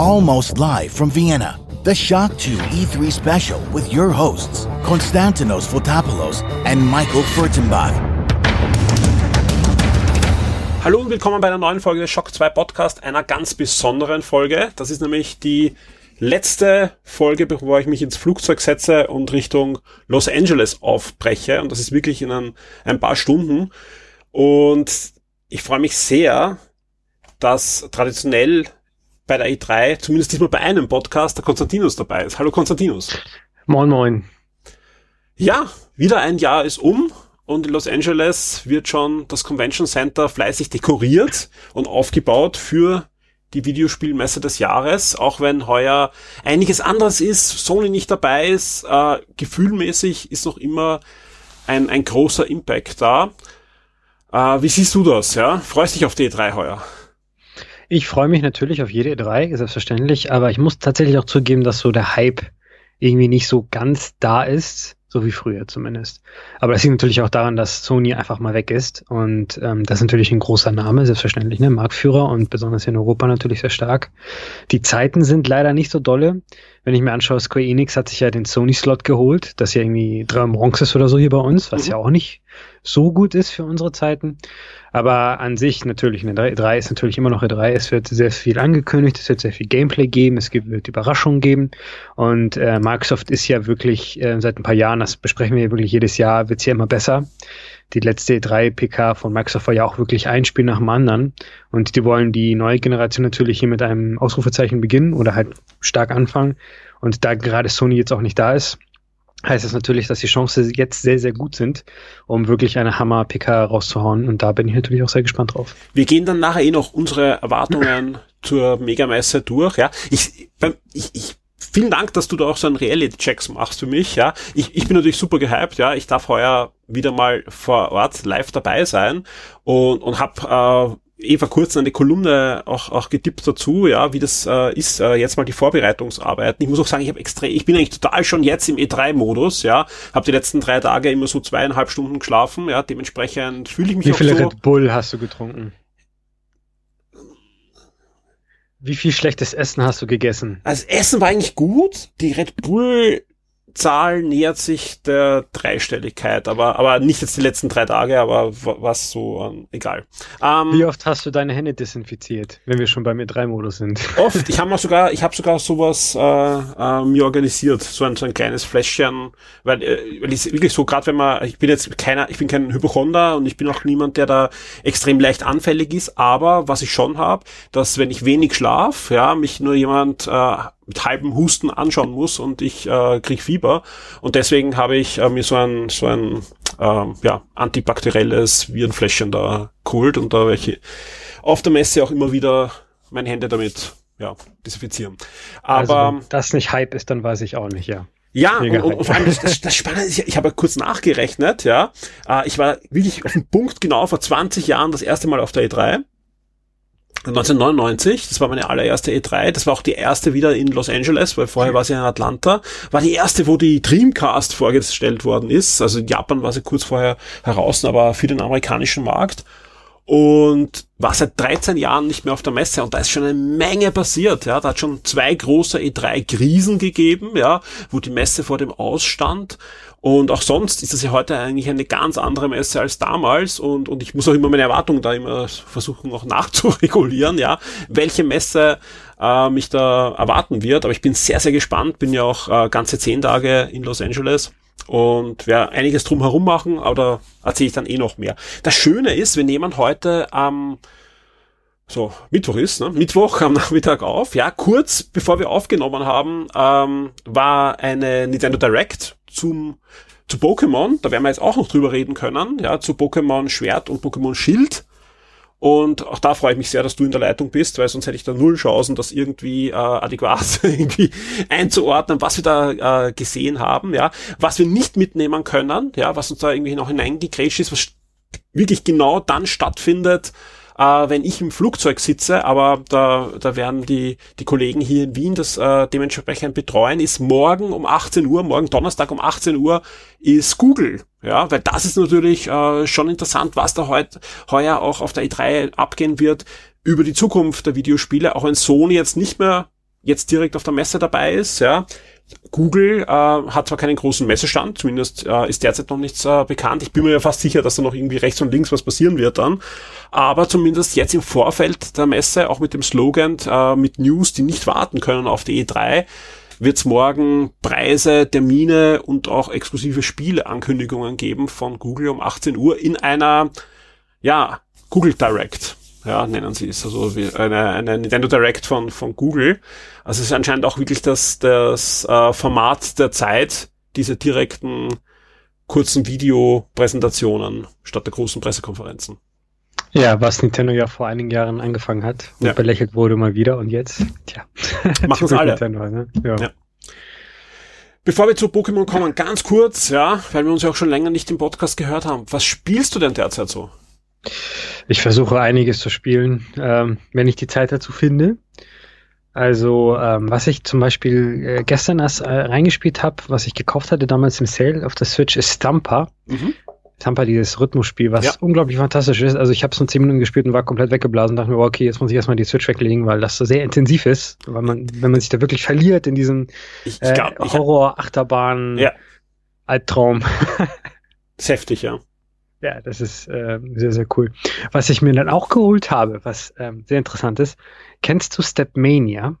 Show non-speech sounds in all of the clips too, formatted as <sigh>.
Almost live from Vienna, the Shock 2 E3 special with your hosts, Konstantinos Fotopoulos and Michael Furtenbach. Hallo und willkommen bei einer neuen Folge des Shock 2 Podcast, einer ganz besonderen Folge. Das ist nämlich die letzte Folge, bevor ich mich ins Flugzeug setze und Richtung Los Angeles aufbreche. Und das ist wirklich in ein, ein paar Stunden. Und ich freue mich sehr, dass traditionell bei der E3, zumindest diesmal bei einem Podcast, der Konstantinus dabei ist. Hallo Konstantinus. Moin, moin. Ja, wieder ein Jahr ist um und in Los Angeles wird schon das Convention Center fleißig dekoriert und aufgebaut für die Videospielmesse des Jahres, auch wenn heuer einiges anderes ist, Sony nicht dabei ist, äh, gefühlmäßig ist noch immer ein, ein großer Impact da. Äh, wie siehst du das? Ja? Freust dich auf die E3 heuer? Ich freue mich natürlich auf jede E3, selbstverständlich, aber ich muss tatsächlich auch zugeben, dass so der Hype irgendwie nicht so ganz da ist. So wie früher zumindest. Aber das liegt natürlich auch daran, dass Sony einfach mal weg ist. Und ähm, das ist natürlich ein großer Name, selbstverständlich, ne? Marktführer und besonders in Europa natürlich sehr stark. Die Zeiten sind leider nicht so dolle. Wenn ich mir anschaue, Square Enix hat sich ja den Sony-Slot geholt, das ja irgendwie drei Bronx ist oder so hier bei uns, was mhm. ja auch nicht so gut ist für unsere Zeiten. Aber an sich natürlich, eine E3 ist natürlich immer noch E3. Es wird sehr viel angekündigt, es wird sehr viel Gameplay geben, es wird Überraschungen geben. Und äh, Microsoft ist ja wirklich äh, seit ein paar Jahren, das besprechen wir wirklich jedes Jahr, wird es ja immer besser. Die letzte E3 PK von Microsoft war ja auch wirklich ein Spiel nach dem anderen. Und die wollen die neue Generation natürlich hier mit einem Ausrufezeichen beginnen oder halt stark anfangen. Und da gerade Sony jetzt auch nicht da ist, heißt das natürlich, dass die Chancen jetzt sehr, sehr gut sind, um wirklich eine Hammer-PK rauszuhauen. Und da bin ich natürlich auch sehr gespannt drauf. Wir gehen dann nachher eh noch unsere Erwartungen <clears throat> zur Megamesse durch. Ja, ich, beim, ich, ich vielen Dank, dass du da auch so einen Reality-Checks machst für mich. Ja, ich, ich bin natürlich super gehypt. Ja, ich darf heuer wieder mal vor Ort live dabei sein und und habe äh, eh vor kurzem eine Kolumne auch, auch getippt dazu, ja, wie das äh, ist, äh, jetzt mal die Vorbereitungsarbeiten. Ich muss auch sagen, ich habe extrem, ich bin eigentlich total schon jetzt im E3-Modus, ja, habe die letzten drei Tage immer so zweieinhalb Stunden geschlafen, ja, dementsprechend fühle ich mich Wie auch viele so. Red Bull hast du getrunken? Wie viel schlechtes Essen hast du gegessen? Also Essen war eigentlich gut. Die Red Bull Zahl nähert sich der Dreistelligkeit, aber, aber nicht jetzt die letzten drei Tage, aber was so, ähm, egal. Ähm, Wie oft hast du deine Hände desinfiziert, wenn wir schon beim E3-Modus sind? <laughs> Oft. Ich habe sogar, ich habe sogar sowas äh, äh, mir organisiert, so ein, so ein kleines Fläschchen, weil, äh, weil ich wirklich so, gerade wenn man, ich bin jetzt keiner, ich bin kein Hypochonder und ich bin auch niemand, der da extrem leicht anfällig ist, aber was ich schon habe, dass wenn ich wenig schlaf, ja, mich nur jemand äh, mit halbem Husten anschauen muss und ich äh, krieg Fieber. Und deswegen habe ich äh, mir so ein, so ein äh, ja, antibakterielles Virenfläschchen da geholt und da welche auf der Messe auch immer wieder meine Hände damit ja, desinfizieren. Aber also, wenn das nicht Hype ist, dann weiß ich auch nicht, ja. Ja, und, und, vor allem das, das, das Spannende ist, ich habe kurz nachgerechnet, ja. Äh, ich war wirklich auf den Punkt genau vor 20 Jahren das erste Mal auf der E3 1999, das war meine allererste E3, das war auch die erste wieder in Los Angeles, weil vorher war sie in Atlanta, war die erste, wo die Dreamcast vorgestellt worden ist. Also in Japan war sie kurz vorher heraus, aber für den amerikanischen Markt. Und war seit 13 Jahren nicht mehr auf der Messe und da ist schon eine Menge passiert, ja. Da hat schon zwei große E3-Krisen gegeben, ja, wo die Messe vor dem Ausstand und auch sonst ist das ja heute eigentlich eine ganz andere Messe als damals und, und ich muss auch immer meine Erwartungen da immer versuchen auch nachzuregulieren, ja, welche Messe äh, mich da erwarten wird. Aber ich bin sehr, sehr gespannt, bin ja auch äh, ganze zehn Tage in Los Angeles und werde einiges drumherum machen, aber da erzähle ich dann eh noch mehr. Das Schöne ist, wir nehmen heute am ähm, so Mittwoch ist, ne? Mittwoch am <laughs> Nachmittag auf. Ja, kurz bevor wir aufgenommen haben, ähm, war eine Nintendo Direct zum zu Pokémon, da werden wir jetzt auch noch drüber reden können, ja, zu Pokémon Schwert und Pokémon Schild. Und auch da freue ich mich sehr, dass du in der Leitung bist, weil sonst hätte ich da null Chancen, das irgendwie äh, adäquat <laughs> irgendwie einzuordnen, was wir da äh, gesehen haben, ja. Was wir nicht mitnehmen können, ja, was uns da irgendwie noch hineingekrätscht ist, was wirklich genau dann stattfindet, äh, wenn ich im Flugzeug sitze, aber da, da werden die, die Kollegen hier in Wien das äh, dementsprechend betreuen, ist morgen um 18 Uhr, morgen Donnerstag um 18 Uhr ist Google. Ja, weil das ist natürlich äh, schon interessant, was da heut, heuer auch auf der E3 abgehen wird über die Zukunft der Videospiele, auch wenn Sony jetzt nicht mehr jetzt direkt auf der Messe dabei ist, ja. Google äh, hat zwar keinen großen Messestand, zumindest äh, ist derzeit noch nichts äh, bekannt. Ich bin mir ja fast sicher, dass da noch irgendwie rechts und links was passieren wird dann. Aber zumindest jetzt im Vorfeld der Messe, auch mit dem Slogan, äh, mit News, die nicht warten können auf die E3, wird es morgen Preise, Termine und auch exklusive Spieleankündigungen geben von Google um 18 Uhr in einer, ja, Google Direct ja, nennen sie es, also wie eine, eine Nintendo Direct von, von Google. Also es ist anscheinend auch wirklich das, das äh, Format der Zeit, diese direkten kurzen Videopräsentationen statt der großen Pressekonferenzen. Ja, was Nintendo ja vor einigen Jahren angefangen hat und ja. belächelt wurde mal wieder und jetzt, tja. <laughs> Machen es alle. Nintendo, ne? ja. ja. Bevor wir zu Pokémon kommen, ganz kurz, ja, weil wir uns ja auch schon länger nicht im Podcast gehört haben. Was spielst du denn derzeit so? Ich versuche einiges zu spielen, ähm, wenn ich die Zeit dazu finde. Also, ähm, was ich zum Beispiel äh, gestern erst äh, reingespielt habe, was ich gekauft hatte damals im Sale auf der Switch, ist Stamper. Mhm. Stamper, dieses Rhythmusspiel, was ja. unglaublich fantastisch ist. Also ich habe es nur 10 Minuten gespielt und war komplett weggeblasen. Dachte mir, okay, jetzt muss ich erstmal die Switch weglegen, weil das so sehr intensiv ist. Weil man, wenn man sich da wirklich verliert in diesem äh, Horror, Achterbahn, ja. <laughs> Heftig, ja. Ja, das ist äh, sehr, sehr cool. Was ich mir dann auch geholt habe, was ähm, sehr interessant ist, kennst du Stepmania?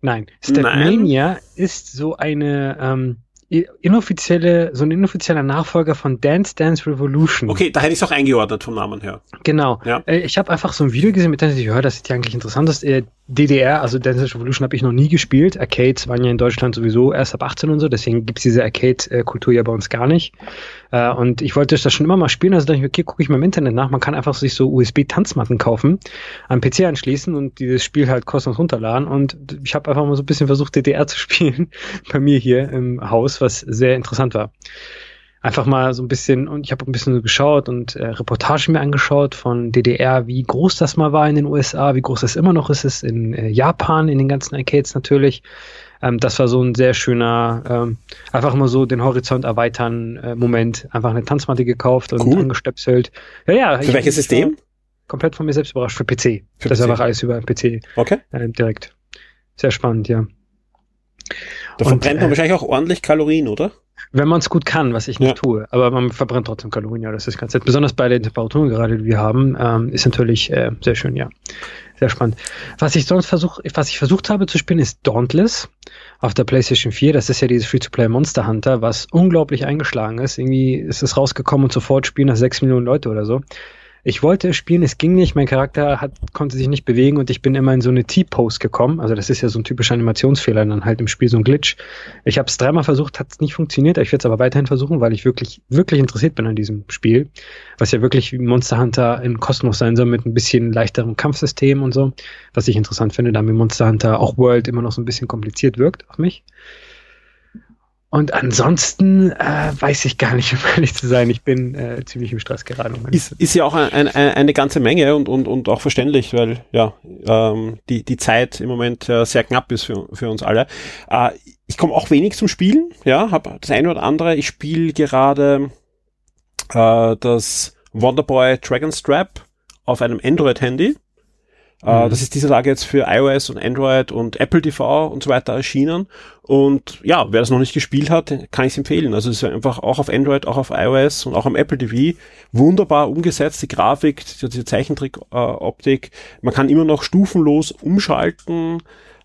Nein, Stepmania Nein. ist so eine ähm, inoffizielle, so ein inoffizieller Nachfolger von Dance Dance Revolution. Okay, da hätte ich es auch eingeordnet vom Namen her. Genau. Ja. Äh, ich habe einfach so ein Video gesehen, mit dem ich höre, das ist ja eigentlich interessant ist. DDR, also Dance Revolution, habe ich noch nie gespielt. Arcades waren ja in Deutschland sowieso erst ab 18 und so, deswegen gibt's diese Arcade-Kultur ja bei uns gar nicht. Äh, und ich wollte das schon immer mal spielen, also dachte ich, okay, gucke ich mal im Internet nach. Man kann einfach sich so USB-Tanzmatten kaufen, am PC anschließen und dieses Spiel halt kostenlos runterladen. Und ich habe einfach mal so ein bisschen versucht, DDR zu <laughs> spielen bei mir hier im Haus, was sehr interessant war. Einfach mal so ein bisschen, und ich habe ein bisschen so geschaut und äh, Reportagen mir angeschaut von DDR, wie groß das mal war in den USA, wie groß das immer noch ist, ist in äh, Japan, in den ganzen Arcades natürlich. Ähm, das war so ein sehr schöner, ähm, einfach mal so den Horizont erweitern äh, Moment. Einfach eine Tanzmatte gekauft und cool. angestöpselt. Ja, ja. Für welches System? Komplett von mir selbst überrascht, für PC. Für das PC. ist einfach alles über PC. Okay. Äh, direkt. Sehr spannend, ja. Da verbrennt man äh, wahrscheinlich auch ordentlich Kalorien, oder? Wenn man es gut kann, was ich nicht ja. tue. Aber man verbrennt trotzdem Kalorien, ja, das ist ganz nett. Besonders bei den Temperaturen gerade, die wir haben, ähm, ist natürlich äh, sehr schön, ja. Sehr spannend. Was ich sonst versuche, was ich versucht habe zu spielen, ist Dauntless auf der PlayStation 4. Das ist ja dieses Free-to-Play Monster Hunter, was unglaublich eingeschlagen ist. Irgendwie ist es rausgekommen und sofort spielen das sechs Millionen Leute oder so. Ich wollte spielen, es ging nicht, mein Charakter hat, konnte sich nicht bewegen und ich bin immer in so eine T-Pose gekommen. Also das ist ja so ein typischer Animationsfehler, dann halt im Spiel so ein Glitch. Ich habe es dreimal versucht, hat es nicht funktioniert. Ich werde es aber weiterhin versuchen, weil ich wirklich, wirklich interessiert bin an diesem Spiel. Was ja wirklich Monster Hunter im Kosmos sein soll, mit ein bisschen leichterem Kampfsystem und so. Was ich interessant finde, da mir Monster Hunter auch World immer noch so ein bisschen kompliziert wirkt auf mich. Und ansonsten äh, weiß ich gar nicht, <laughs> um ehrlich zu sein. Ich bin äh, ziemlich im Stress gerade. Ist, ist ja auch ein, ein, eine ganze Menge und, und, und auch verständlich, weil ja ähm, die, die Zeit im Moment äh, sehr knapp ist für, für uns alle. Äh, ich komme auch wenig zum Spielen, ja, habe das eine oder andere. Ich spiele gerade äh, das Wonderboy Dragonstrap auf einem Android-Handy. Äh, mhm. Das ist dieser Tage jetzt für iOS und Android und Apple TV und so weiter erschienen. Und ja, wer das noch nicht gespielt hat, kann ich es empfehlen. Also es ist einfach auch auf Android, auch auf iOS und auch am Apple TV wunderbar umgesetzt. Die Grafik, die Zeichentrick-Optik. Man kann immer noch stufenlos umschalten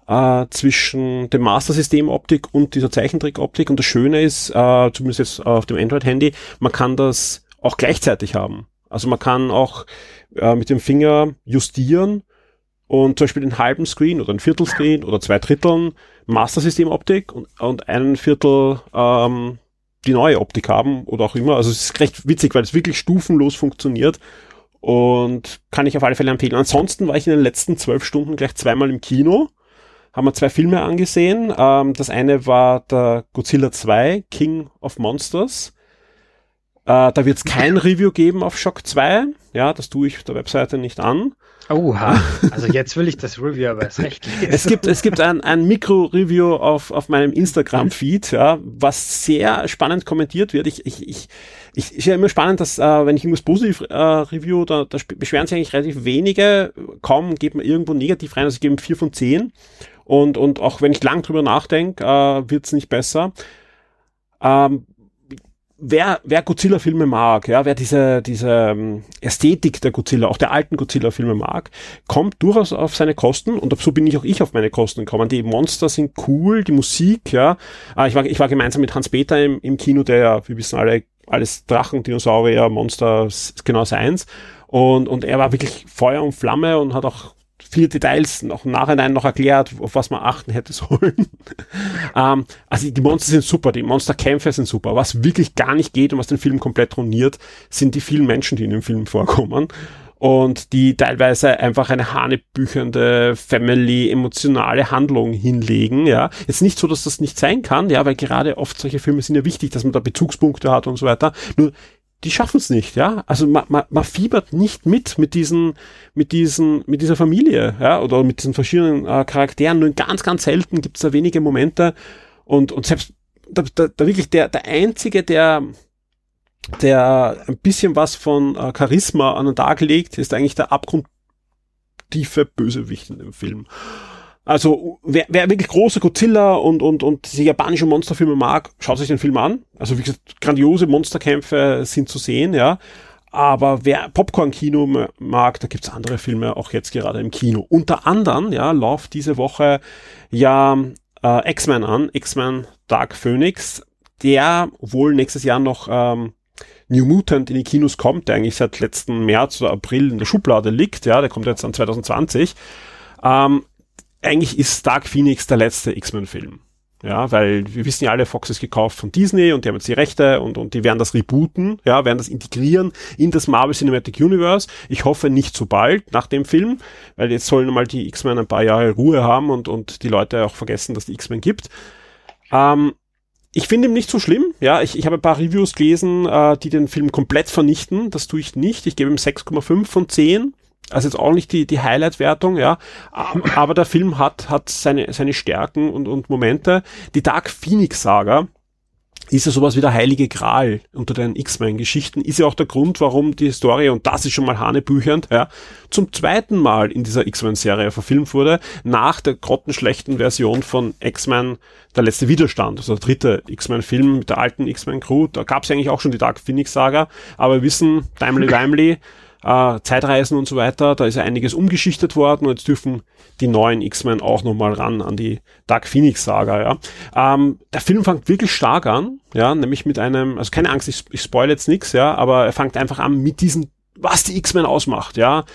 äh, zwischen dem Master-System-Optik und dieser Zeichentrick-Optik. Und das Schöne ist, äh, zumindest jetzt auf dem Android-Handy, man kann das auch gleichzeitig haben. Also man kann auch äh, mit dem Finger justieren und zum Beispiel den halben Screen oder ein Viertelscreen oder zwei Dritteln Master System Optik und, und einen Viertel ähm, die neue Optik haben oder auch immer. Also es ist recht witzig, weil es wirklich stufenlos funktioniert und kann ich auf alle Fälle empfehlen. Ansonsten war ich in den letzten zwölf Stunden gleich zweimal im Kino, haben wir zwei Filme angesehen. Ähm, das eine war der Godzilla 2, King of Monsters. Äh, da wird es kein Review geben auf Shock 2. Ja, das tue ich der Webseite nicht an. Oha, <laughs> also jetzt will ich das Review aber erst recht lesen. Es gibt, es gibt ein, ein Mikro-Review auf, auf meinem Instagram-Feed, ja, was sehr spannend kommentiert wird. Ich, ich, ich ich ist ja immer spannend, dass äh, wenn ich irgendwas positiv äh, review, da, da beschweren sich eigentlich relativ wenige, kaum geht man irgendwo negativ rein, also ich gebe vier von zehn und, und auch wenn ich lang drüber nachdenke, äh, wird es nicht besser. Ähm, wer, wer Godzilla-Filme mag, ja, wer diese, diese ähm, Ästhetik der Godzilla, auch der alten Godzilla-Filme mag, kommt durchaus auf seine Kosten und so bin ich auch ich auf meine Kosten gekommen. Die Monster sind cool, die Musik, ja. Ah, ich war, ich war gemeinsam mit Hans-Peter im, im Kino, der ja, wir wissen alle, alles Drachen, Dinosaurier, Monster, genau seins. Und, und er war wirklich Feuer und Flamme und hat auch viele Details noch im Nachhinein noch erklärt, auf was man achten hätte <laughs> sollen. ähm, also die Monster sind super, die Monsterkämpfe sind super. Was wirklich gar nicht geht und was den Film komplett ruiniert, sind die vielen Menschen, die in dem Film vorkommen und die teilweise einfach eine hanebüchende Family emotionale Handlung hinlegen, ja. Jetzt nicht so, dass das nicht sein kann, ja, weil gerade oft solche Filme sind ja wichtig, dass man da Bezugspunkte hat und so weiter. Nur die schaffen es nicht, ja. Also man, man, man fiebert nicht mit mit diesen, mit diesen, mit dieser Familie, ja, oder mit diesen verschiedenen äh, Charakteren. Nur ganz, ganz selten gibt es da wenige Momente und und selbst da, da, da wirklich der der einzige, der der ein bisschen was von äh, Charisma an den Tag legt, ist eigentlich der abgrundtiefe Bösewicht in dem Film. Also wer, wer wirklich große Godzilla und, und, und diese japanischen Monsterfilme mag, schaut sich den Film an. Also wie gesagt, grandiose Monsterkämpfe sind zu sehen, ja. Aber wer Popcorn-Kino mag, da gibt's andere Filme auch jetzt gerade im Kino. Unter anderem, ja, läuft diese Woche ja äh, X-Men an, X-Men Dark Phoenix, der wohl nächstes Jahr noch ähm, New Mutant in die Kinos kommt, der eigentlich seit letzten März oder April in der Schublade liegt, ja, der kommt jetzt an 2020. Ähm, eigentlich ist Dark Phoenix der letzte X-Men-Film. Ja, weil wir wissen ja alle, Fox ist gekauft von Disney und die haben jetzt die Rechte und, und die werden das rebooten, ja, werden das integrieren in das Marvel Cinematic Universe. Ich hoffe nicht so bald nach dem Film, weil jetzt sollen mal die X-Men ein paar Jahre Ruhe haben und, und die Leute auch vergessen, dass die X-Men gibt. Ähm, ich finde ihn nicht so schlimm. Ja, ich, ich habe ein paar Reviews gelesen, äh, die den Film komplett vernichten. Das tue ich nicht. Ich gebe ihm 6,5 von 10. Also jetzt auch nicht die, die Highlight-Wertung, ja. Aber der Film hat, hat seine, seine Stärken und, und Momente. Die Dark Phoenix-Saga ist ja sowas wie der heilige Gral unter den X-Men-Geschichten, ist ja auch der Grund, warum die Story, und das ist schon mal hanebüchernd, ja, zum zweiten Mal in dieser X-Men-Serie verfilmt wurde, nach der grottenschlechten Version von X-Men Der letzte Widerstand, also der dritte X-Men-Film mit der alten X-Men-Crew. Da gab es ja eigentlich auch schon die Dark Phoenix-Saga, aber wir wissen, Timely-Wimely, äh, Zeitreisen und so weiter, da ist ja einiges umgeschichtet worden und jetzt dürfen die neuen X-Men auch nochmal ran an die Dark Phoenix Saga, ja. Ähm, der Film fängt wirklich stark an, ja, nämlich mit einem, also keine Angst, ich, ich spoil jetzt nichts, ja, aber er fängt einfach an mit diesen, was die X-Men ausmacht, ja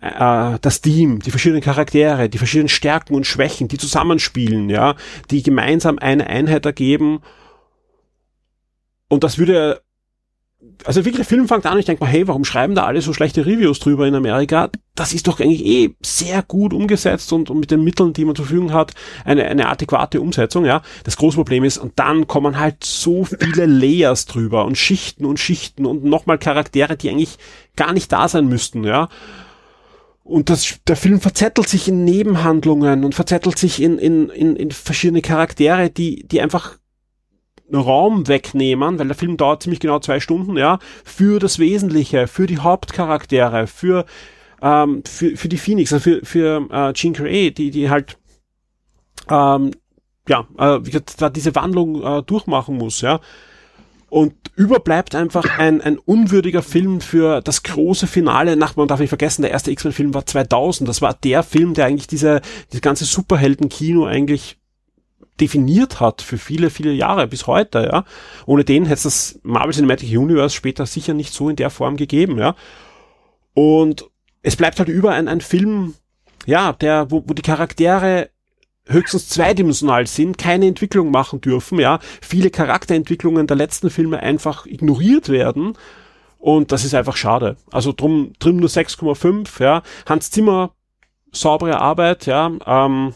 äh, das Team, die verschiedenen Charaktere, die verschiedenen Stärken und Schwächen, die zusammenspielen, ja, die gemeinsam eine Einheit ergeben. Und das würde also wirklich, der Film fängt an, ich denke mal, hey, warum schreiben da alle so schlechte Reviews drüber in Amerika? Das ist doch eigentlich eh sehr gut umgesetzt und, und mit den Mitteln, die man zur Verfügung hat, eine, eine adäquate Umsetzung, ja. Das große Problem ist, und dann kommen halt so viele Layers drüber und Schichten und Schichten und nochmal Charaktere, die eigentlich gar nicht da sein müssten, ja. Und das, der Film verzettelt sich in Nebenhandlungen und verzettelt sich in, in, in, in verschiedene Charaktere, die, die einfach Raum wegnehmen, weil der Film dauert ziemlich genau zwei Stunden, ja, für das Wesentliche, für die Hauptcharaktere, für, ähm, für, für die Phoenix, also für, für äh, Jean Grey, die, die halt, ähm, ja, äh, wie gesagt, da diese Wandlung äh, durchmachen muss, ja. Und überbleibt einfach ein, ein unwürdiger Film für das große Finale. Nach, man darf nicht vergessen, der erste X-Men-Film war 2000. Das war der Film, der eigentlich diese, diese ganze Superhelden-Kino eigentlich definiert hat für viele, viele Jahre bis heute, ja. Ohne den hätte es das Marvel Cinematic Universe später sicher nicht so in der Form gegeben, ja. Und es bleibt halt über ein, ein Film, ja, der, wo, wo die Charaktere höchstens zweidimensional sind, keine Entwicklung machen dürfen, ja. Viele Charakterentwicklungen der letzten Filme einfach ignoriert werden. Und das ist einfach schade. Also drum, drin nur 6,5, ja. Hans Zimmer, saubere Arbeit, ja. Ähm,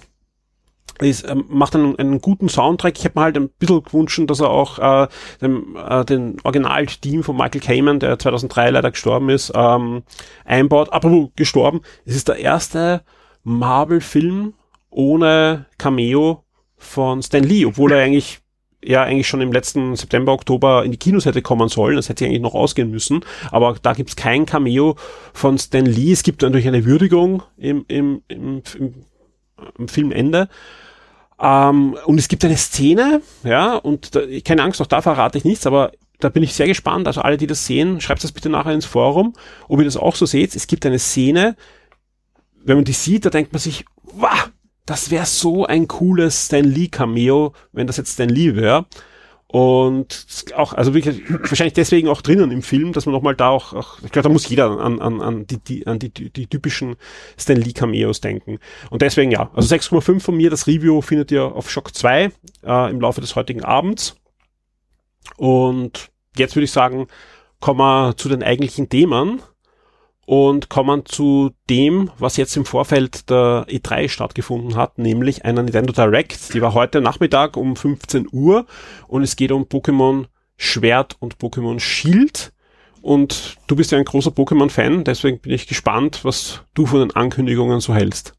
ist, ähm, macht einen, einen guten Soundtrack. Ich habe mir halt ein bisschen gewünscht, dass er auch äh, dem, äh, den Original-Team von Michael Kamen, der 2003 leider gestorben ist, ähm, einbaut. Apropos gestorben, es ist der erste Marvel-Film ohne Cameo von Stan Lee, obwohl er eigentlich ja eigentlich schon im letzten September, Oktober in die Kinos hätte kommen sollen. Das hätte eigentlich noch ausgehen müssen. Aber da gibt's kein Cameo von Stan Lee. Es gibt natürlich eine Würdigung im, im, im, im, im Filmende. Ähm, und es gibt eine Szene, ja, und da, keine Angst, auch da verrate ich nichts, aber da bin ich sehr gespannt. Also alle, die das sehen, schreibt das bitte nachher ins Forum, ob ihr das auch so seht. Es gibt eine Szene, wenn man die sieht, da denkt man sich, wow, das wäre so ein cooles Stan Lee Cameo, wenn das jetzt Stan Lee wäre. Und auch, also wirklich, wahrscheinlich deswegen auch drinnen im Film, dass man nochmal da auch, auch ich glaube, da muss jeder an, an, an, die, die, an die, die, die typischen Stan Lee Cameos denken. Und deswegen ja, also 6,5 von mir, das Review findet ihr auf Shock 2 äh, im Laufe des heutigen Abends. Und jetzt würde ich sagen, kommen wir zu den eigentlichen Themen und kommen zu dem, was jetzt im Vorfeld der E3 stattgefunden hat, nämlich einer Nintendo Direct. Die war heute Nachmittag um 15 Uhr und es geht um Pokémon Schwert und Pokémon Schild. Und du bist ja ein großer Pokémon-Fan, deswegen bin ich gespannt, was du von den Ankündigungen so hältst.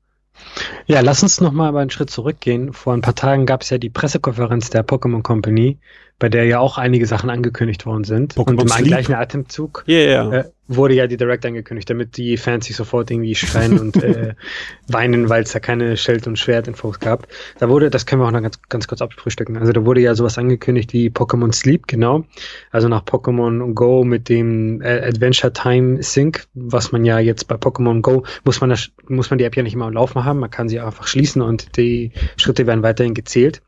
Ja, lass uns noch mal einen Schritt zurückgehen. Vor ein paar Tagen gab es ja die Pressekonferenz der Pokémon Company, bei der ja auch einige Sachen angekündigt worden sind. Pokémon und im Sleep. gleichen Atemzug Yeah. äh, wurde ja die Direct angekündigt, damit die Fans sich sofort irgendwie schreien und äh, <laughs> weinen, weil es da keine Schild- und Schwert-Infos gab. Da wurde, das können wir auch noch ganz, ganz kurz abfrühstücken. Also da wurde ja sowas angekündigt wie Pokémon Sleep, genau. Also nach Pokémon Go mit dem äh, Adventure Time Sync, was man ja jetzt bei Pokémon Go, muss man, das, muss man die App ja nicht immer am Laufen haben. Man kann sie einfach schließen und die Schritte werden weiterhin gezählt.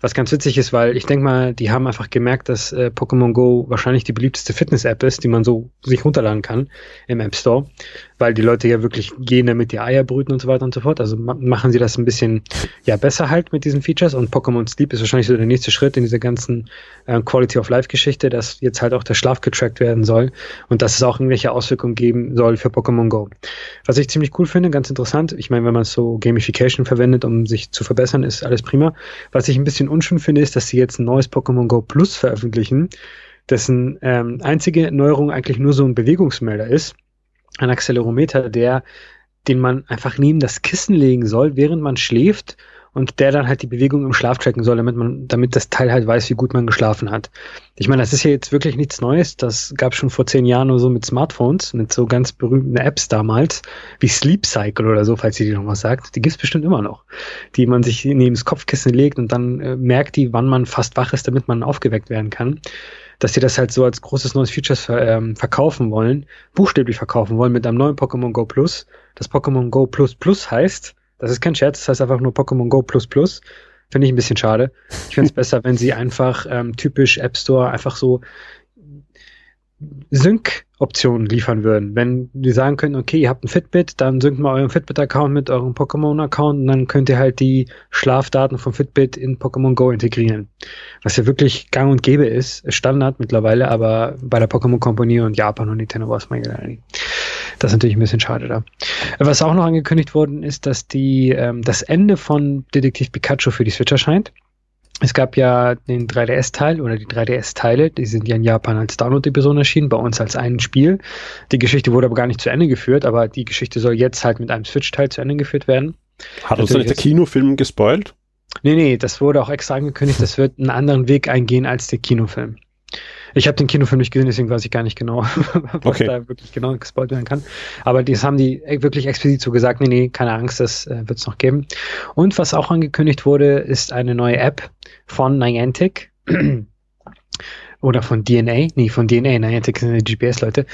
Was ganz witzig ist, weil ich denke mal, die haben einfach gemerkt, dass äh, Pokémon Go wahrscheinlich die beliebteste Fitness-App ist, die man so sich runterladen kann im App Store, weil die Leute ja wirklich gehen, damit die Eier brüten und so weiter und so fort. Also ma machen sie das ein bisschen ja besser halt mit diesen Features und Pokémon Sleep ist wahrscheinlich so der nächste Schritt in dieser ganzen äh, Quality of Life Geschichte, dass jetzt halt auch der Schlaf getrackt werden soll und dass es auch irgendwelche Auswirkungen geben soll für Pokémon Go. Was ich ziemlich cool finde, ganz interessant, ich meine, wenn man so Gamification verwendet, um sich zu verbessern, ist alles prima. Was ich ein bisschen unschön finde, ist, dass sie jetzt ein neues Pokémon Go Plus veröffentlichen, dessen ähm, einzige Neuerung eigentlich nur so ein Bewegungsmelder ist, ein Accelerometer, der, den man einfach neben das Kissen legen soll, während man schläft und der dann halt die Bewegung im Schlaf tracken soll, damit man, damit das Teil halt weiß, wie gut man geschlafen hat. Ich meine, das ist ja jetzt wirklich nichts Neues. Das gab schon vor zehn Jahren nur so mit Smartphones, mit so ganz berühmten Apps damals, wie Sleep Cycle oder so, falls ihr die noch was sagt. Die gibt's bestimmt immer noch, die man sich neben das Kopfkissen legt und dann äh, merkt die, wann man fast wach ist, damit man aufgeweckt werden kann dass sie das halt so als großes neues Features ver ähm, verkaufen wollen, buchstäblich verkaufen wollen mit einem neuen Pokémon Go Plus. Das Pokémon Go Plus Plus heißt, das ist kein Scherz, das heißt einfach nur Pokémon Go Plus Plus. Finde ich ein bisschen schade. Ich finde es <laughs> besser, wenn sie einfach ähm, typisch App Store einfach so Sync-Optionen liefern würden. Wenn die sagen können, okay, ihr habt ein Fitbit, dann synkt mal euren Fitbit-Account mit eurem Pokémon-Account und dann könnt ihr halt die Schlafdaten vom Fitbit in Pokémon Go integrieren. Was ja wirklich gang und gäbe ist, Standard mittlerweile, aber bei der Pokémon Company und Japan und Nintendo war es mal nicht. Das ist natürlich ein bisschen schade da. Was auch noch angekündigt worden ist, dass die ähm, das Ende von Detektiv Pikachu für die Switch erscheint. Es gab ja den 3DS-Teil oder die 3DS-Teile, die sind ja in Japan als Download-Episode erschienen, bei uns als ein Spiel. Die Geschichte wurde aber gar nicht zu Ende geführt, aber die Geschichte soll jetzt halt mit einem Switch-Teil zu Ende geführt werden. Hat uns nicht der Kinofilm gespoilt? Nee, nee, das wurde auch extra angekündigt, das wird einen anderen Weg eingehen als der Kinofilm. Ich habe den Kinofilm nicht gesehen, deswegen weiß ich gar nicht genau, <laughs> was Okay. da wirklich genau gespoilt werden kann. Aber das haben die wirklich explizit so gesagt, nee, nee, keine Angst, das äh, wird es noch geben. Und was auch angekündigt wurde, ist eine neue App von Niantic. <clears throat> Oder von DNA, nee, von DNA, Niantic sind die GPS-Leute,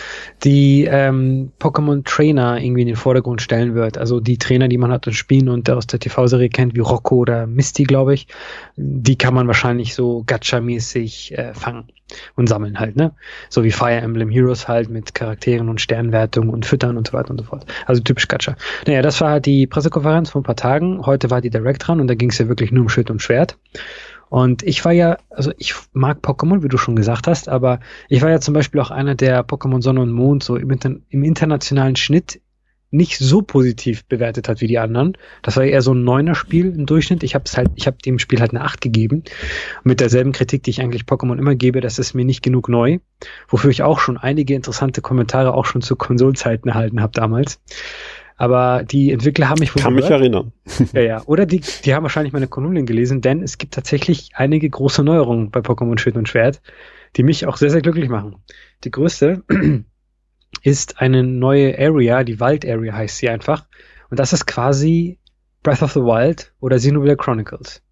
die ähm, Pokémon Trainer irgendwie in den Vordergrund stellen wird. Also die Trainer, die man hat und spielen und aus der TV-Serie kennt, wie Rocco oder Misty, glaube ich, die kann man wahrscheinlich so Gacha-mäßig äh, fangen und sammeln halt, ne? So wie Fire Emblem Heroes halt mit Charakteren und Sternwertung und Füttern und so weiter und so fort. Also typisch Gacha. Naja, das war halt die Pressekonferenz vor ein paar Tagen. Heute war die Direct dran und da ging es ja wirklich nur um Schild und Schwert. Und ich war ja, also ich mag Pokémon, wie du schon gesagt hast, aber ich war ja zum Beispiel auch einer, der Pokémon Sonne und Mond so im, Inter im internationalen Schnitt nicht so positiv bewertet hat wie die anderen. Das war eher so ein neuner Spiel im Durchschnitt. Ich habe halt, ich habe dem Spiel halt eine 8 gegeben. Mit derselben Kritik, die ich eigentlich Pokémon immer gebe, das ist mir nicht genug neu. Wofür ich auch schon einige interessante Kommentare auch schon zu Konsolzeiten erhalten habe damals. Aber die Entwickler haben mich wohl Kann gehört. mich erinnern. Ja, ja. Oder die, die haben wahrscheinlich meine Kolumnen gelesen, denn es gibt tatsächlich einige große Neuerungen bei Pokémon Schild und Schwert, die mich auch sehr, sehr glücklich machen. Die größte <clears throat> ist eine neue Area, die Wald Area heißt sie einfach. Und das ist quasi Breath of the Wild oder Xenoblade Chronicles.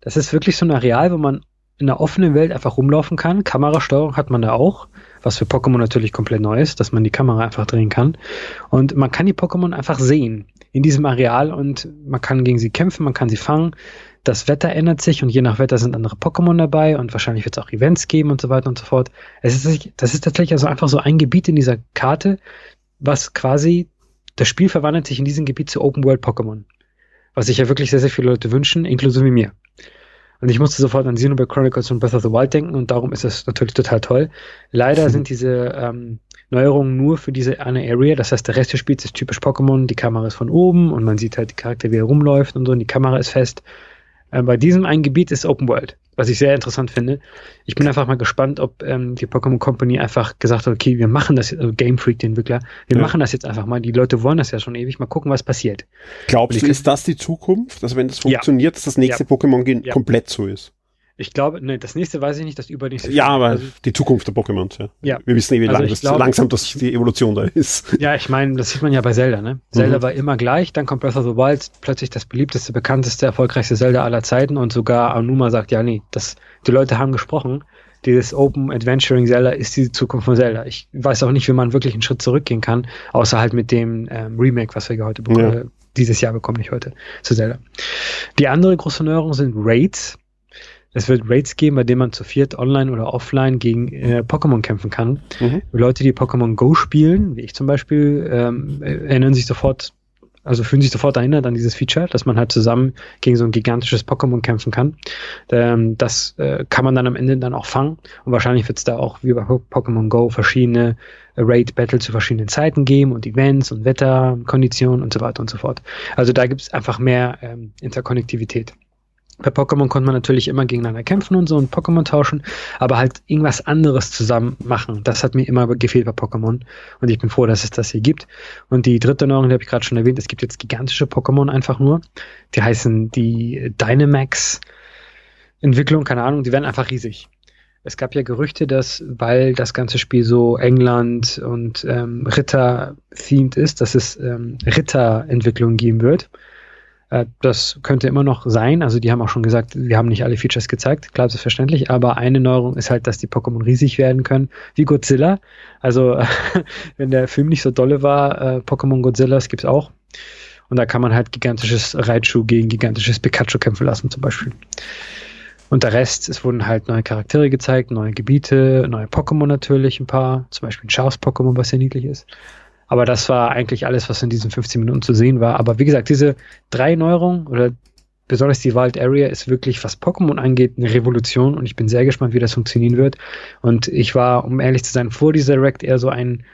Das ist wirklich so ein Areal, wo man in der offenen Welt einfach rumlaufen kann. Kamerasteuerung hat man da auch, was für Pokémon natürlich komplett neu ist, dass man die Kamera einfach drehen kann. Und man kann die Pokémon einfach sehen in diesem Areal und man kann gegen sie kämpfen, man kann sie fangen. Das Wetter ändert sich und je nach Wetter sind andere Pokémon dabei und wahrscheinlich wird es auch Events geben und so weiter und so fort. Es ist, das ist tatsächlich also einfach so ein Gebiet in dieser Karte, was quasi, das Spiel verwandelt sich in diesem Gebiet zu Open World Pokémon. Was sich ja wirklich sehr, sehr viele Leute wünschen, inklusive mir. Und ich musste sofort an Xenoblade Chronicles und Breath of the Wild denken und darum ist es natürlich total toll. Leider mhm. sind diese ähm, Neuerungen nur für diese eine Area. Das heißt, der Rest des Spiels ist typisch Pokémon. Die Kamera ist von oben und man sieht halt die Charakter, wie er rumläuft und so und die Kamera ist fest. Äh, bei diesem einen Gebiet ist Open World, was ich sehr interessant finde. Ich bin einfach mal gespannt, ob ähm, die Pokémon Company einfach gesagt hat, okay, wir machen das, also Game Freak, die Entwickler, wir ja. machen das jetzt einfach mal. Die Leute wollen das ja schon ewig. Mal gucken, was passiert. Glaubst du, ist das die Zukunft? Also wenn das funktioniert, ja. dass das nächste ja. Pokémon komplett so ist? Ich glaube, ne, das nächste weiß ich nicht, das übernächste. Ja, aber also, die Zukunft der Pokémon, ja. ja. Wir wissen eh, wie also lang das, glaube, langsam das die Evolution da ist. <laughs> Ja, ich meine, das sieht man ja bei Zelda, ne? Zelda mhm. war immer gleich, dann kommt Breath of the Wild, plötzlich das beliebteste, bekannteste, erfolgreichste Zelda aller Zeiten und sogar Anuma sagt, ja, nee, das, die Leute haben gesprochen. Dieses Open Adventuring Zelda ist die Zukunft von Zelda. Ich weiß auch nicht, wie man wirklich einen Schritt zurückgehen kann, außer halt mit dem ähm, Remake, was wir heute bekommen, ja. dieses Jahr bekommen, nicht heute, zu Zelda. Die andere große Neuerung sind Raids es wird Raids geben, bei denen man zu viert online oder offline gegen äh, Pokémon kämpfen kann. Mhm. Leute, die Pokémon Go spielen, wie ich zum Beispiel, ähm, erinnern sich sofort, also fühlen sich sofort erinnert an dieses Feature, dass man halt zusammen gegen so ein gigantisches Pokémon kämpfen kann. Ähm, das äh, kann man dann am Ende dann auch fangen. Und wahrscheinlich wird es da auch wie bei Pokémon Go verschiedene Raid-Battle zu verschiedenen Zeiten geben und Events und Wetterkonditionen und so weiter und so fort. Also da gibt es einfach mehr ähm, Interkonnektivität. Bei Pokémon konnte man natürlich immer gegeneinander kämpfen und so und Pokémon tauschen, aber halt irgendwas anderes zusammen machen. Das hat mir immer gefehlt bei Pokémon und ich bin froh, dass es das hier gibt. Und die dritte Neuerung, die habe ich gerade schon erwähnt, es gibt jetzt gigantische Pokémon einfach nur. Die heißen die Dynamax Entwicklung, keine Ahnung, die werden einfach riesig. Es gab ja Gerüchte, dass, weil das ganze Spiel so England und ähm, Ritter-themed ist, dass es ähm, Ritterentwicklungen geben wird. Äh, das könnte immer noch sein. Also die haben auch schon gesagt, wir haben nicht alle Features gezeigt, klar, selbstverständlich. Aber eine Neuerung ist halt, dass die Pokémon riesig werden können, wie Godzilla. Also <laughs> wenn der Film nicht so dolle war, äh, Pokémon Godzilla, das gibt's auch. Und da kann man halt gigantisches Raichu gegen gigantisches Pikachu kämpfen lassen zum Beispiel. Und der Rest, es wurden halt neue Charaktere gezeigt, neue Gebiete, neue Pokémon natürlich, ein paar, zum Beispiel ein Schafs-Pokémon, was sehr niedlich ist. Aber das war eigentlich alles, was in diesen 15 Minuten zu sehen war. Aber wie gesagt, diese drei Neuerungen oder besonders die Wild Area ist wirklich, was Pokémon angeht, eine Revolution und ich bin sehr gespannt, wie das funktionieren wird. Und ich war, um ehrlich zu sein, vor dieser Direct eher so ein,